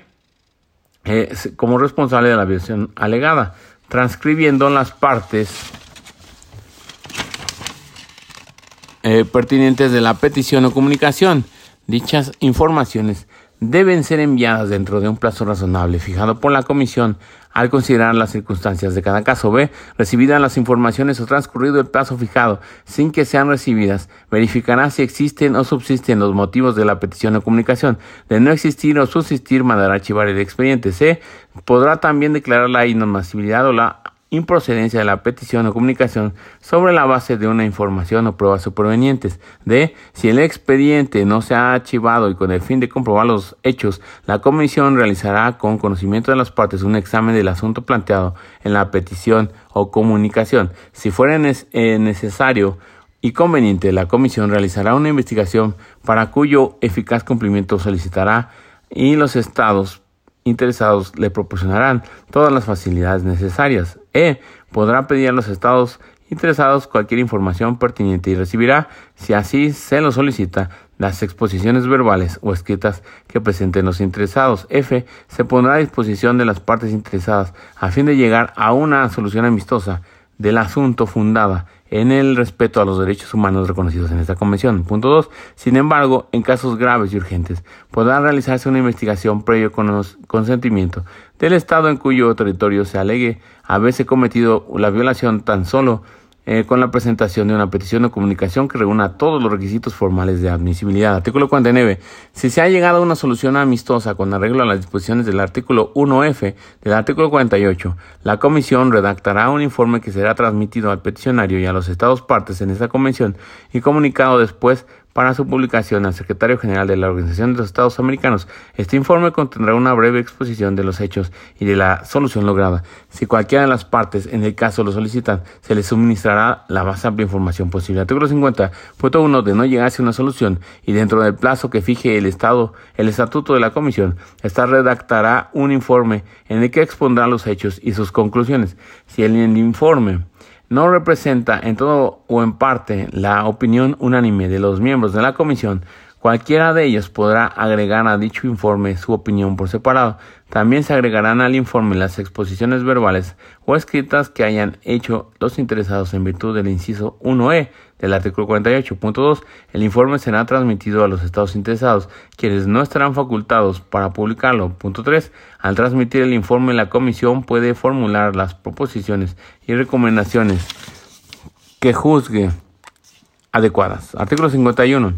eh, como responsable de la violación alegada, transcribiendo las partes eh, pertinentes de la petición o comunicación. Dichas informaciones deben ser enviadas dentro de un plazo razonable fijado por la Comisión al considerar las circunstancias de cada caso. B. Recibidas las informaciones o transcurrido el plazo fijado sin que sean recibidas, verificará si existen o subsisten los motivos de la petición o comunicación. De no existir o subsistir, mandará archivar el expediente. C. Podrá también declarar la inadmisibilidad o la improcedencia de la petición o comunicación sobre la base de una información o pruebas supervenientes. D. Si el expediente no se ha archivado y con el fin de comprobar los hechos, la comisión realizará con conocimiento de las partes un examen del asunto planteado en la petición o comunicación. Si fuera eh, necesario y conveniente, la comisión realizará una investigación para cuyo eficaz cumplimiento solicitará y los estados interesados le proporcionarán todas las facilidades necesarias. E. Podrá pedir a los estados interesados cualquier información pertinente y recibirá, si así se lo solicita, las exposiciones verbales o escritas que presenten los interesados. F. Se pondrá a disposición de las partes interesadas a fin de llegar a una solución amistosa del asunto fundada en el respeto a los derechos humanos reconocidos en esta convención. Punto 2. Sin embargo, en casos graves y urgentes, podrá realizarse una investigación previo con consentimiento del Estado en cuyo territorio se alegue haberse cometido la violación tan solo eh, con la presentación de una petición de comunicación que reúna todos los requisitos formales de admisibilidad. Artículo 49. Si se ha llegado a una solución amistosa con arreglo a las disposiciones del artículo 1F del artículo 48, la Comisión redactará un informe que será transmitido al peticionario y a los Estados partes en esta convención y comunicado después para su publicación al secretario general de la Organización de los Estados Americanos. Este informe contendrá una breve exposición de los hechos y de la solución lograda. Si cualquiera de las partes, en el caso lo solicitan, se les suministrará la más amplia información posible. Artículo 50, punto 1, de no llegarse a una solución y dentro del plazo que fije el Estado, el estatuto de la Comisión, esta redactará un informe en el que expondrá los hechos y sus conclusiones. Si el informe no representa en todo o en parte la opinión unánime de los miembros de la comisión, cualquiera de ellos podrá agregar a dicho informe su opinión por separado. También se agregarán al informe las exposiciones verbales o escritas que hayan hecho los interesados en virtud del inciso 1e del artículo 48.2. El informe será transmitido a los estados interesados, quienes no estarán facultados para publicarlo. Punto 3. Al transmitir el informe, la comisión puede formular las proposiciones y recomendaciones que juzgue adecuadas. Artículo 51.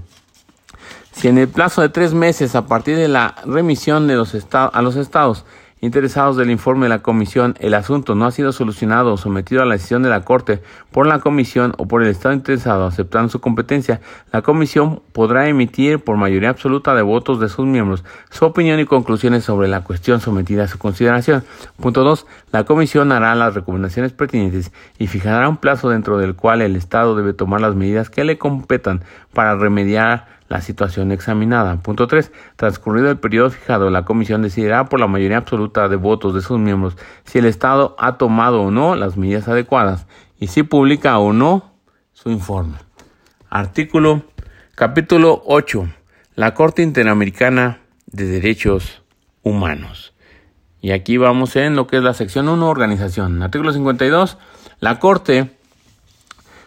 Si en el plazo de tres meses a partir de la remisión de los a los estados interesados del informe de la comisión, el asunto no ha sido solucionado o sometido a la decisión de la Corte por la comisión o por el Estado interesado aceptando su competencia, la comisión podrá emitir por mayoría absoluta de votos de sus miembros su opinión y conclusiones sobre la cuestión sometida a su consideración. Punto 2. La comisión hará las recomendaciones pertinentes y fijará un plazo dentro del cual el Estado debe tomar las medidas que le competan para remediar la situación examinada. Punto 3. Transcurrido el periodo fijado, la comisión decidirá por la mayoría absoluta de votos de sus miembros si el Estado ha tomado o no las medidas adecuadas y si publica o no su informe. Artículo capítulo 8. La Corte Interamericana de Derechos Humanos. Y aquí vamos en lo que es la sección 1, organización. Artículo 52. La Corte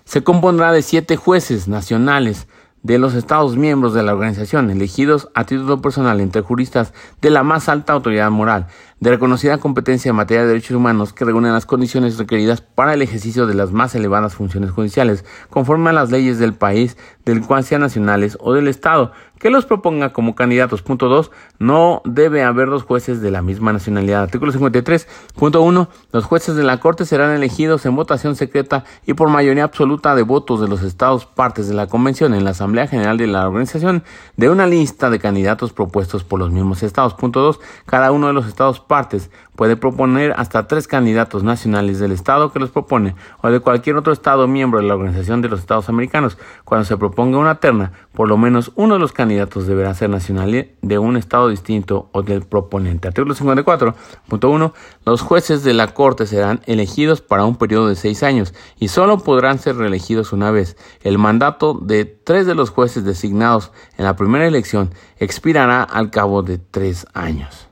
se compondrá de siete jueces nacionales de los Estados miembros de la organización, elegidos a título personal entre juristas de la más alta autoridad moral, de reconocida competencia en materia de derechos humanos que reúnen las condiciones requeridas para el ejercicio de las más elevadas funciones judiciales, conforme a las leyes del país del cual nacionales o del Estado, que los proponga como candidatos. Punto 2. No debe haber dos jueces de la misma nacionalidad. Artículo 53. Punto 1. Los jueces de la Corte serán elegidos en votación secreta y por mayoría absoluta de votos de los estados partes de la Convención en la Asamblea General de la organización de una lista de candidatos propuestos por los mismos estados. Punto 2. Cada uno de los estados partes puede proponer hasta tres candidatos nacionales del Estado que los propone o de cualquier otro Estado miembro de la Organización de los Estados Americanos. Cuando se proponga una terna, por lo menos uno de los candidatos deberá ser nacional de un Estado distinto o del proponente. Artículo 54.1. Los jueces de la Corte serán elegidos para un periodo de seis años y solo podrán ser reelegidos una vez. El mandato de tres de los jueces designados en la primera elección expirará al cabo de tres años.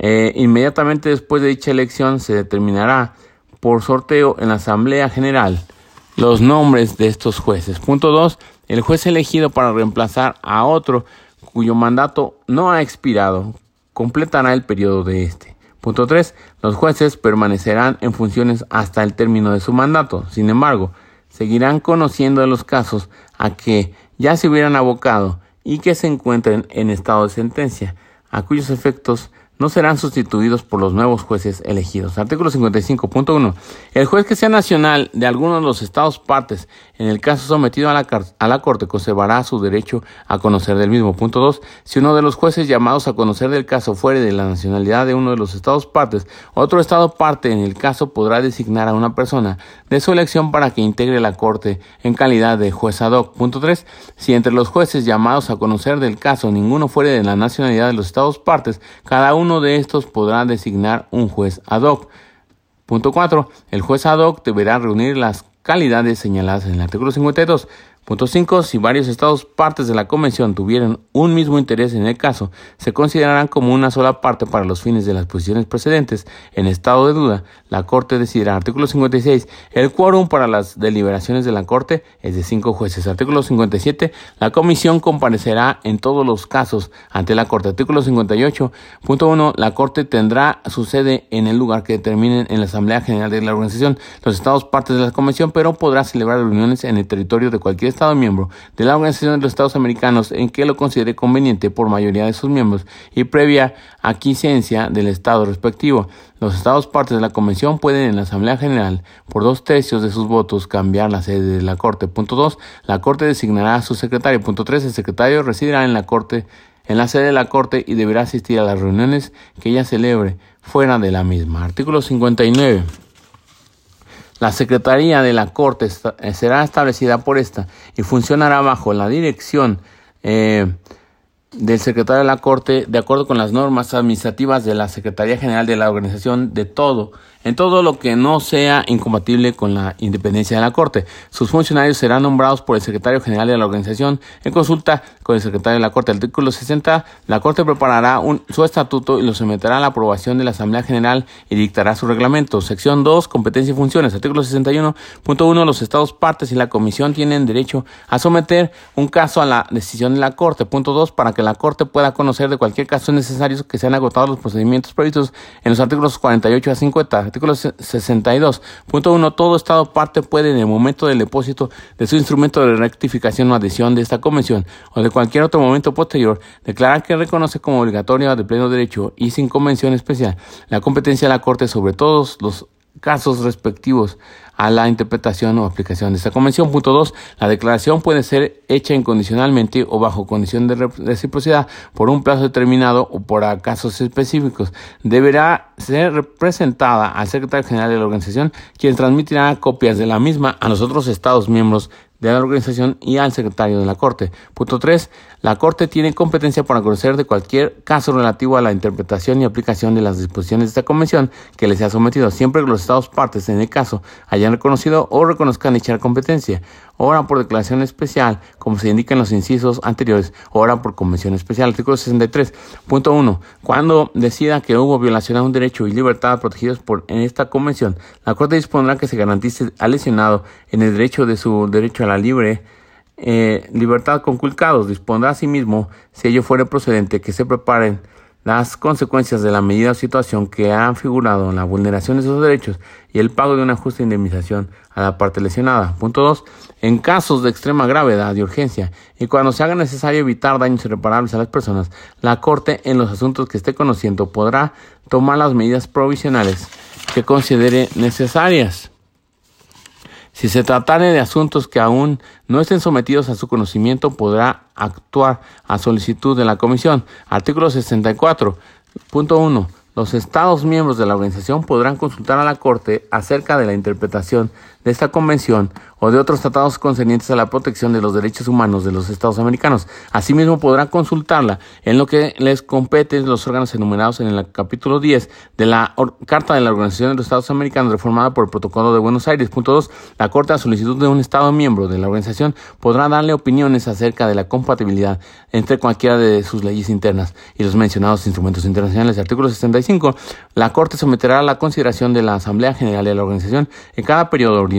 Eh, inmediatamente después de dicha elección se determinará por sorteo en la Asamblea General los nombres de estos jueces. Punto 2. El juez elegido para reemplazar a otro cuyo mandato no ha expirado completará el periodo de este. Punto 3. Los jueces permanecerán en funciones hasta el término de su mandato. Sin embargo, seguirán conociendo los casos a que ya se hubieran abocado y que se encuentren en estado de sentencia, a cuyos efectos no serán sustituidos por los nuevos jueces elegidos. Artículo 55.1. El juez que sea nacional de alguno de los estados partes, en el caso sometido a la, a la Corte, conservará su derecho a conocer del mismo. Punto 2. Si uno de los jueces llamados a conocer del caso fuere de la nacionalidad de uno de los estados partes, otro estado parte en el caso podrá designar a una persona de su elección para que integre la Corte en calidad de juez ad hoc. Punto 3. Si entre los jueces llamados a conocer del caso ninguno fuere de la nacionalidad de los estados partes, cada uno uno de estos podrá designar un juez ad hoc. Punto 4. El juez ad hoc deberá reunir las calidades señaladas en el artículo 52 Punto 5. Si varios estados partes de la convención tuvieran un mismo interés en el caso, se considerarán como una sola parte para los fines de las posiciones precedentes. En estado de duda, la Corte decidirá. Artículo 56. El quórum para las deliberaciones de la Corte es de cinco jueces. Artículo 57. La comisión comparecerá en todos los casos ante la Corte. Artículo 58. Punto 1. La Corte tendrá su sede en el lugar que determinen en la Asamblea General de la organización los estados partes de la convención, pero podrá celebrar reuniones en el territorio de cualquier Estado miembro de la Organización de los Estados Americanos en que lo considere conveniente por mayoría de sus miembros y previa aquiescencia del Estado respectivo. Los Estados partes de la Convención pueden en la Asamblea General, por dos tercios de sus votos, cambiar la sede de la Corte. Punto 2. La Corte designará a su secretario. Punto 3. El secretario residirá en la Corte en la sede de la Corte y deberá asistir a las reuniones que ella celebre fuera de la misma. Artículo 59. La Secretaría de la Corte eh, será establecida por esta y funcionará bajo la dirección eh, del secretario de la Corte de acuerdo con las normas administrativas de la Secretaría General de la Organización de todo en todo lo que no sea incompatible con la independencia de la Corte. Sus funcionarios serán nombrados por el secretario general de la organización en consulta con el secretario de la Corte. Artículo 60. La Corte preparará un, su estatuto y lo someterá a la aprobación de la Asamblea General y dictará su reglamento. Sección 2. Competencia y funciones. Artículo 61.1. Los estados partes y la comisión tienen derecho a someter un caso a la decisión de la Corte. Punto 2. Para que la Corte pueda conocer de cualquier caso necesario que sean agotados los procedimientos previstos en los artículos 48 a 50 Artículo 62.1. Todo Estado parte puede, en el momento del depósito de su instrumento de rectificación o adhesión de esta convención o de cualquier otro momento posterior, declarar que reconoce como obligatoria de pleno derecho y sin convención especial la competencia de la Corte sobre todos los casos respectivos a la interpretación o aplicación de esta convención. Punto 2. La declaración puede ser hecha incondicionalmente o bajo condición de reciprocidad por un plazo determinado o por casos específicos. Deberá ser representada al secretario general de la organización, quien transmitirá copias de la misma a los otros Estados miembros de la organización y al secretario de la Corte. Punto 3. La Corte tiene competencia para conocer de cualquier caso relativo a la interpretación y aplicación de las disposiciones de esta convención que le sea sometido, siempre que los Estados partes en el caso hayan reconocido o reconozcan dicha competencia. Ora por declaración especial, como se indica en los incisos anteriores, ora por convención especial. Artículo 63.1. Cuando decida que hubo violación a un derecho y libertad protegidos por en esta convención, la Corte dispondrá que se garantice al lesionado en el derecho de su derecho a la libre eh, libertad conculcados. Dispondrá asimismo, si ello fuere procedente, que se preparen las consecuencias de la medida o situación que han figurado en la vulneración de esos derechos y el pago de una justa indemnización a la parte lesionada. Punto 2. En casos de extrema gravedad y urgencia y cuando se haga necesario evitar daños irreparables a las personas, la Corte en los asuntos que esté conociendo podrá tomar las medidas provisionales que considere necesarias. Si se tratare de asuntos que aún no estén sometidos a su conocimiento, podrá actuar a solicitud de la Comisión. Artículo 64.1. los Estados miembros de la organización podrán consultar a la Corte acerca de la interpretación de esta convención o de otros tratados concernientes a la protección de los derechos humanos de los Estados americanos. Asimismo, podrán consultarla en lo que les compete los órganos enumerados en el capítulo 10 de la Carta de la Organización de los Estados Americanos reformada por el Protocolo de Buenos Aires. Punto 2. La Corte, a solicitud de un Estado miembro de la organización, podrá darle opiniones acerca de la compatibilidad entre cualquiera de sus leyes internas y los mencionados instrumentos internacionales. Artículo 65. La Corte someterá a la consideración de la Asamblea General de la organización en cada periodo ordinario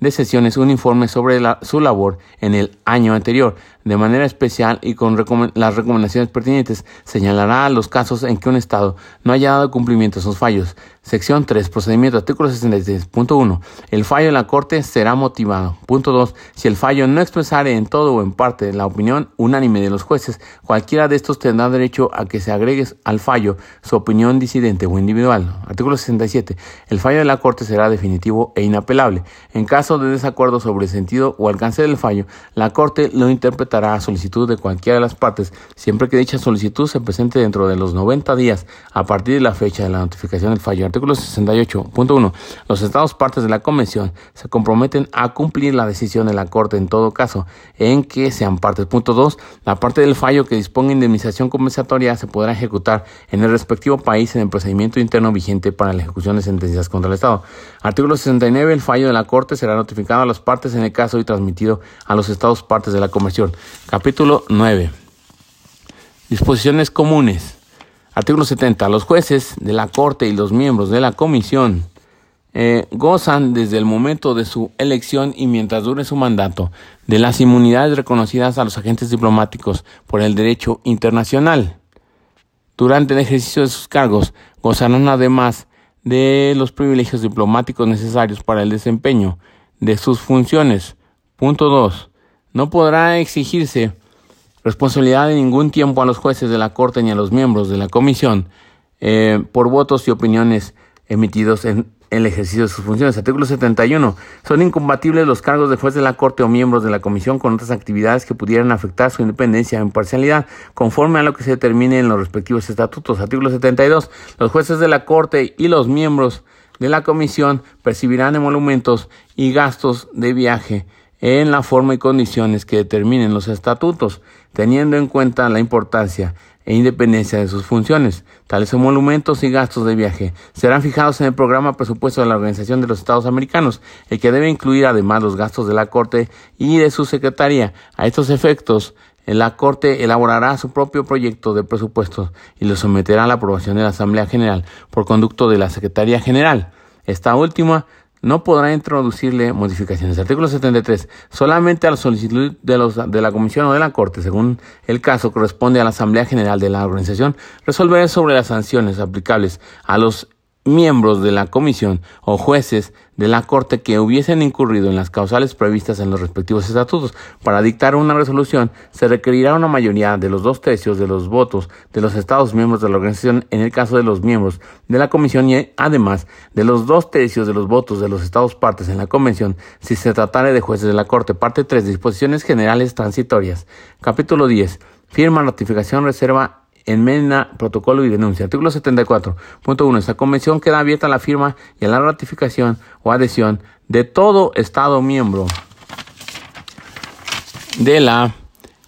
de sesiones un informe sobre su labor en el año anterior. De manera especial y con las recomendaciones pertinentes, señalará los casos en que un Estado no haya dado cumplimiento a sus fallos. Sección 3. Procedimiento. Artículo 66.1. El fallo de la Corte será motivado. Punto 2. Si el fallo no expresare en todo o en parte la opinión unánime de los jueces, cualquiera de estos tendrá derecho a que se agregue al fallo su opinión disidente o individual. Artículo 67. El fallo de la Corte será definitivo e inapelable. En caso de desacuerdo sobre el sentido o alcance del fallo, la Corte lo interpretará a solicitud de cualquiera de las partes, siempre que dicha solicitud se presente dentro de los 90 días a partir de la fecha de la notificación del fallo. Artículo 68.1. Los Estados partes de la Convención se comprometen a cumplir la decisión de la Corte en todo caso en que sean partes. Punto 2. La parte del fallo que disponga indemnización compensatoria se podrá ejecutar en el respectivo país en el procedimiento interno vigente para la ejecución de sentencias contra el Estado. Artículo 69. El fallo de la Corte será notificado a las partes en el caso y transmitido a los Estados partes de la Convención. Capítulo 9. Disposiciones comunes. Artículo 70. Los jueces de la Corte y los miembros de la Comisión eh, gozan desde el momento de su elección y mientras dure su mandato de las inmunidades reconocidas a los agentes diplomáticos por el derecho internacional. Durante el ejercicio de sus cargos gozarán además de los privilegios diplomáticos necesarios para el desempeño de sus funciones. Punto 2. No podrá exigirse responsabilidad de ningún tiempo a los jueces de la Corte ni a los miembros de la Comisión eh, por votos y opiniones emitidos en el ejercicio de sus funciones. Artículo 71. Son incompatibles los cargos de juez de la Corte o miembros de la Comisión con otras actividades que pudieran afectar su independencia e imparcialidad, conforme a lo que se determine en los respectivos estatutos. Artículo 72. Los jueces de la Corte y los miembros de la Comisión percibirán emolumentos y gastos de viaje en la forma y condiciones que determinen los estatutos, teniendo en cuenta la importancia e independencia de sus funciones. Tales emolumentos y gastos de viaje serán fijados en el programa presupuesto de la Organización de los Estados Americanos, el que debe incluir además los gastos de la Corte y de su Secretaría. A estos efectos, la Corte elaborará su propio proyecto de presupuesto y lo someterá a la aprobación de la Asamblea General por conducto de la Secretaría General. Esta última no podrá introducirle modificaciones. Artículo 73. Solamente a la solicitud de, los, de la Comisión o de la Corte, según el caso, corresponde a la Asamblea General de la organización resolver sobre las sanciones aplicables a los miembros de la comisión o jueces de la Corte que hubiesen incurrido en las causales previstas en los respectivos estatutos. Para dictar una resolución se requerirá una mayoría de los dos tercios de los votos de los Estados miembros de la organización en el caso de los miembros de la Comisión y además de los dos tercios de los votos de los Estados partes en la Convención si se tratare de jueces de la Corte. Parte 3. Disposiciones generales transitorias. Capítulo 10. Firma, ratificación, reserva enmienda, protocolo y denuncia. Artículo 74.1. Esta convención queda abierta a la firma y a la ratificación o adhesión de todo Estado miembro de la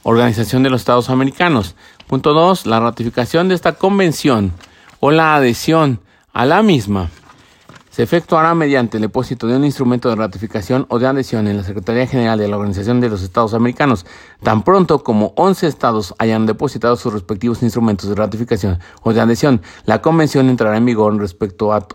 Organización de los Estados Americanos. Punto 2. La ratificación de esta convención o la adhesión a la misma se efectuará mediante el depósito de un instrumento de ratificación o de adhesión en la Secretaría General de la Organización de los Estados Americanos, tan pronto como 11 estados hayan depositado sus respectivos instrumentos de ratificación o de adhesión. La convención entrará en vigor respecto a,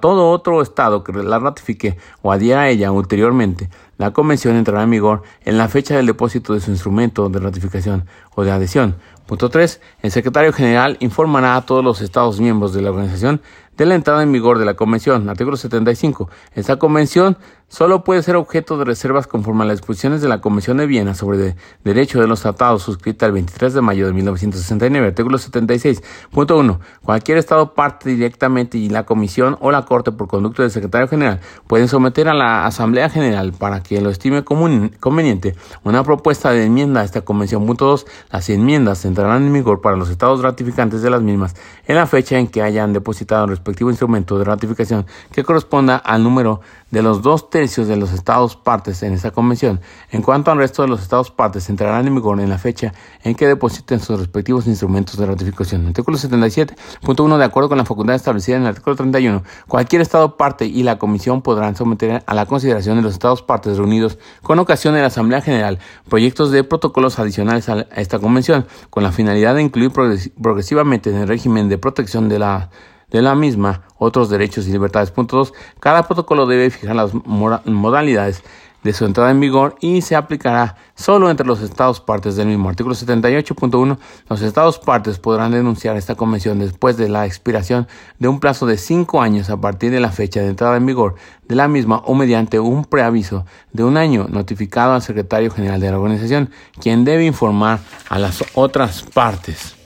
todo otro estado que la ratifique o adhiera a ella ulteriormente. La convención entrará en vigor en la fecha del depósito de su instrumento de ratificación o de adhesión. Punto 3. El secretario general informará a todos los Estados miembros de la organización de la entrada en vigor de la Convención. Artículo 75. Esta Convención solo puede ser objeto de reservas conforme a las disposiciones de la Convención de Viena sobre Derecho de los Tratados, suscrita el 23 de mayo de 1969, artículo 76.1. Cualquier Estado parte directamente y la Comisión o la Corte, por conducto del Secretario General, pueden someter a la Asamblea General para que lo estime conveniente una propuesta de enmienda a esta Convención. Punto 2. Las enmiendas entrarán en vigor para los Estados ratificantes de las mismas en la fecha en que hayan depositado el respectivo instrumento de ratificación que corresponda al número de los dos tercios de los estados partes en esta convención. En cuanto al resto de los estados partes, entrarán en vigor en la fecha en que depositen sus respectivos instrumentos de ratificación. Artículo 77.1. De acuerdo con la facultad establecida en el artículo 31, cualquier estado parte y la comisión podrán someter a la consideración de los estados partes reunidos con ocasión de la Asamblea General proyectos de protocolos adicionales a esta convención, con la finalidad de incluir progresivamente en el régimen de protección de la de la misma otros derechos y libertades. Punto 2. Cada protocolo debe fijar las modalidades de su entrada en vigor y se aplicará solo entre los estados partes del mismo. Artículo 78.1. Los estados partes podrán denunciar esta convención después de la expiración de un plazo de cinco años a partir de la fecha de entrada en vigor de la misma o mediante un preaviso de un año notificado al secretario general de la organización, quien debe informar a las otras partes.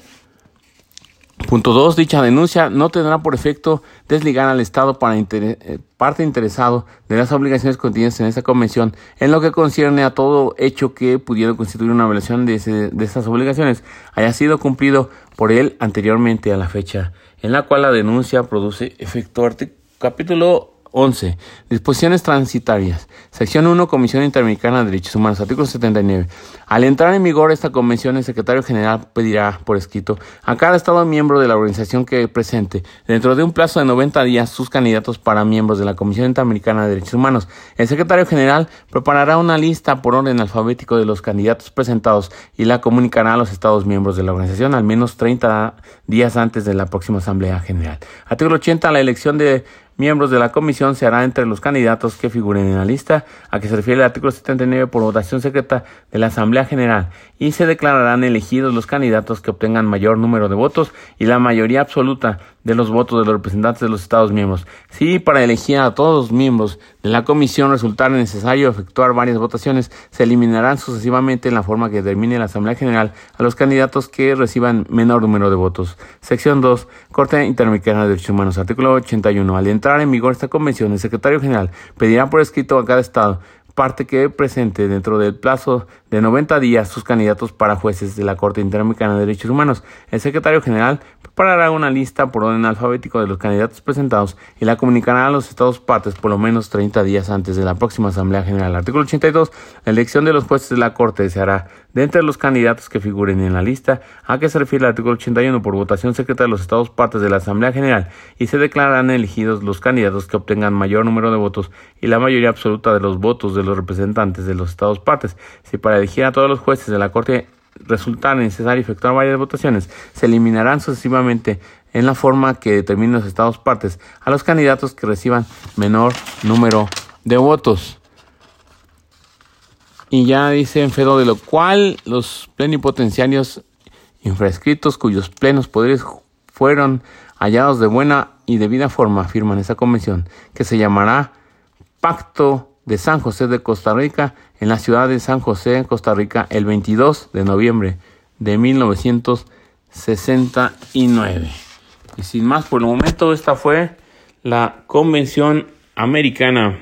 Punto 2. Dicha denuncia no tendrá por efecto desligar al Estado para eh, parte interesado de las obligaciones contenidas en esta convención en lo que concierne a todo hecho que pudiera constituir una violación de, de estas obligaciones haya sido cumplido por él anteriormente a la fecha en la cual la denuncia produce efecto. Capítulo 11. Disposiciones transitarias. Sección 1. Comisión Interamericana de Derechos Humanos. Artículo 79. Al entrar en vigor esta convención, el secretario general pedirá por escrito a cada Estado miembro de la organización que presente, dentro de un plazo de 90 días, sus candidatos para miembros de la Comisión Interamericana de Derechos Humanos. El secretario general preparará una lista por orden alfabético de los candidatos presentados y la comunicará a los Estados miembros de la organización al menos 30 días antes de la próxima Asamblea General. Artículo 80. La elección de miembros de la comisión se hará entre los candidatos que figuren en la lista. A que se refiere el artículo 79 por votación secreta de la Asamblea General y se declararán elegidos los candidatos que obtengan mayor número de votos y la mayoría absoluta de los votos de los representantes de los Estados miembros. Si para elegir a todos los miembros de la comisión resultara necesario efectuar varias votaciones, se eliminarán sucesivamente en la forma que determine la Asamblea General a los candidatos que reciban menor número de votos. Sección 2. Corte Interamericana de Derechos Humanos. Artículo 81. Al entrar en vigor esta convención, el secretario general pedirá por escrito a cada Estado parte que presente dentro del plazo de 90 días sus candidatos para jueces de la Corte Interamericana de Derechos Humanos. El secretario general preparará una lista por orden alfabético de los candidatos presentados y la comunicará a los estados partes por lo menos 30 días antes de la próxima Asamblea General. Artículo 82. La elección de los jueces de la Corte se hará de entre los candidatos que figuren en la lista a que se refiere el artículo 81 por votación secreta de los estados partes de la Asamblea General y se declararán elegidos los candidatos que obtengan mayor número de votos y la mayoría absoluta de los votos de los representantes de los estados partes. Si para elegir a todos los jueces de la Corte resultara necesario efectuar varias votaciones, se eliminarán sucesivamente en la forma que determinen los estados partes a los candidatos que reciban menor número de votos. Y ya dice en Fedo de lo cual los plenipotenciarios infrascritos cuyos plenos poderes fueron hallados de buena y debida forma firman esa convención que se llamará Pacto de San José de Costa Rica en la ciudad de San José, Costa Rica, el 22 de noviembre de 1969. Y sin más por el momento, esta fue la Convención Americana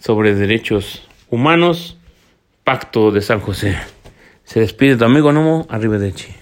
sobre Derechos Humanos, Pacto de San José. Se despide tu amigo Nomo, arriba de Chi.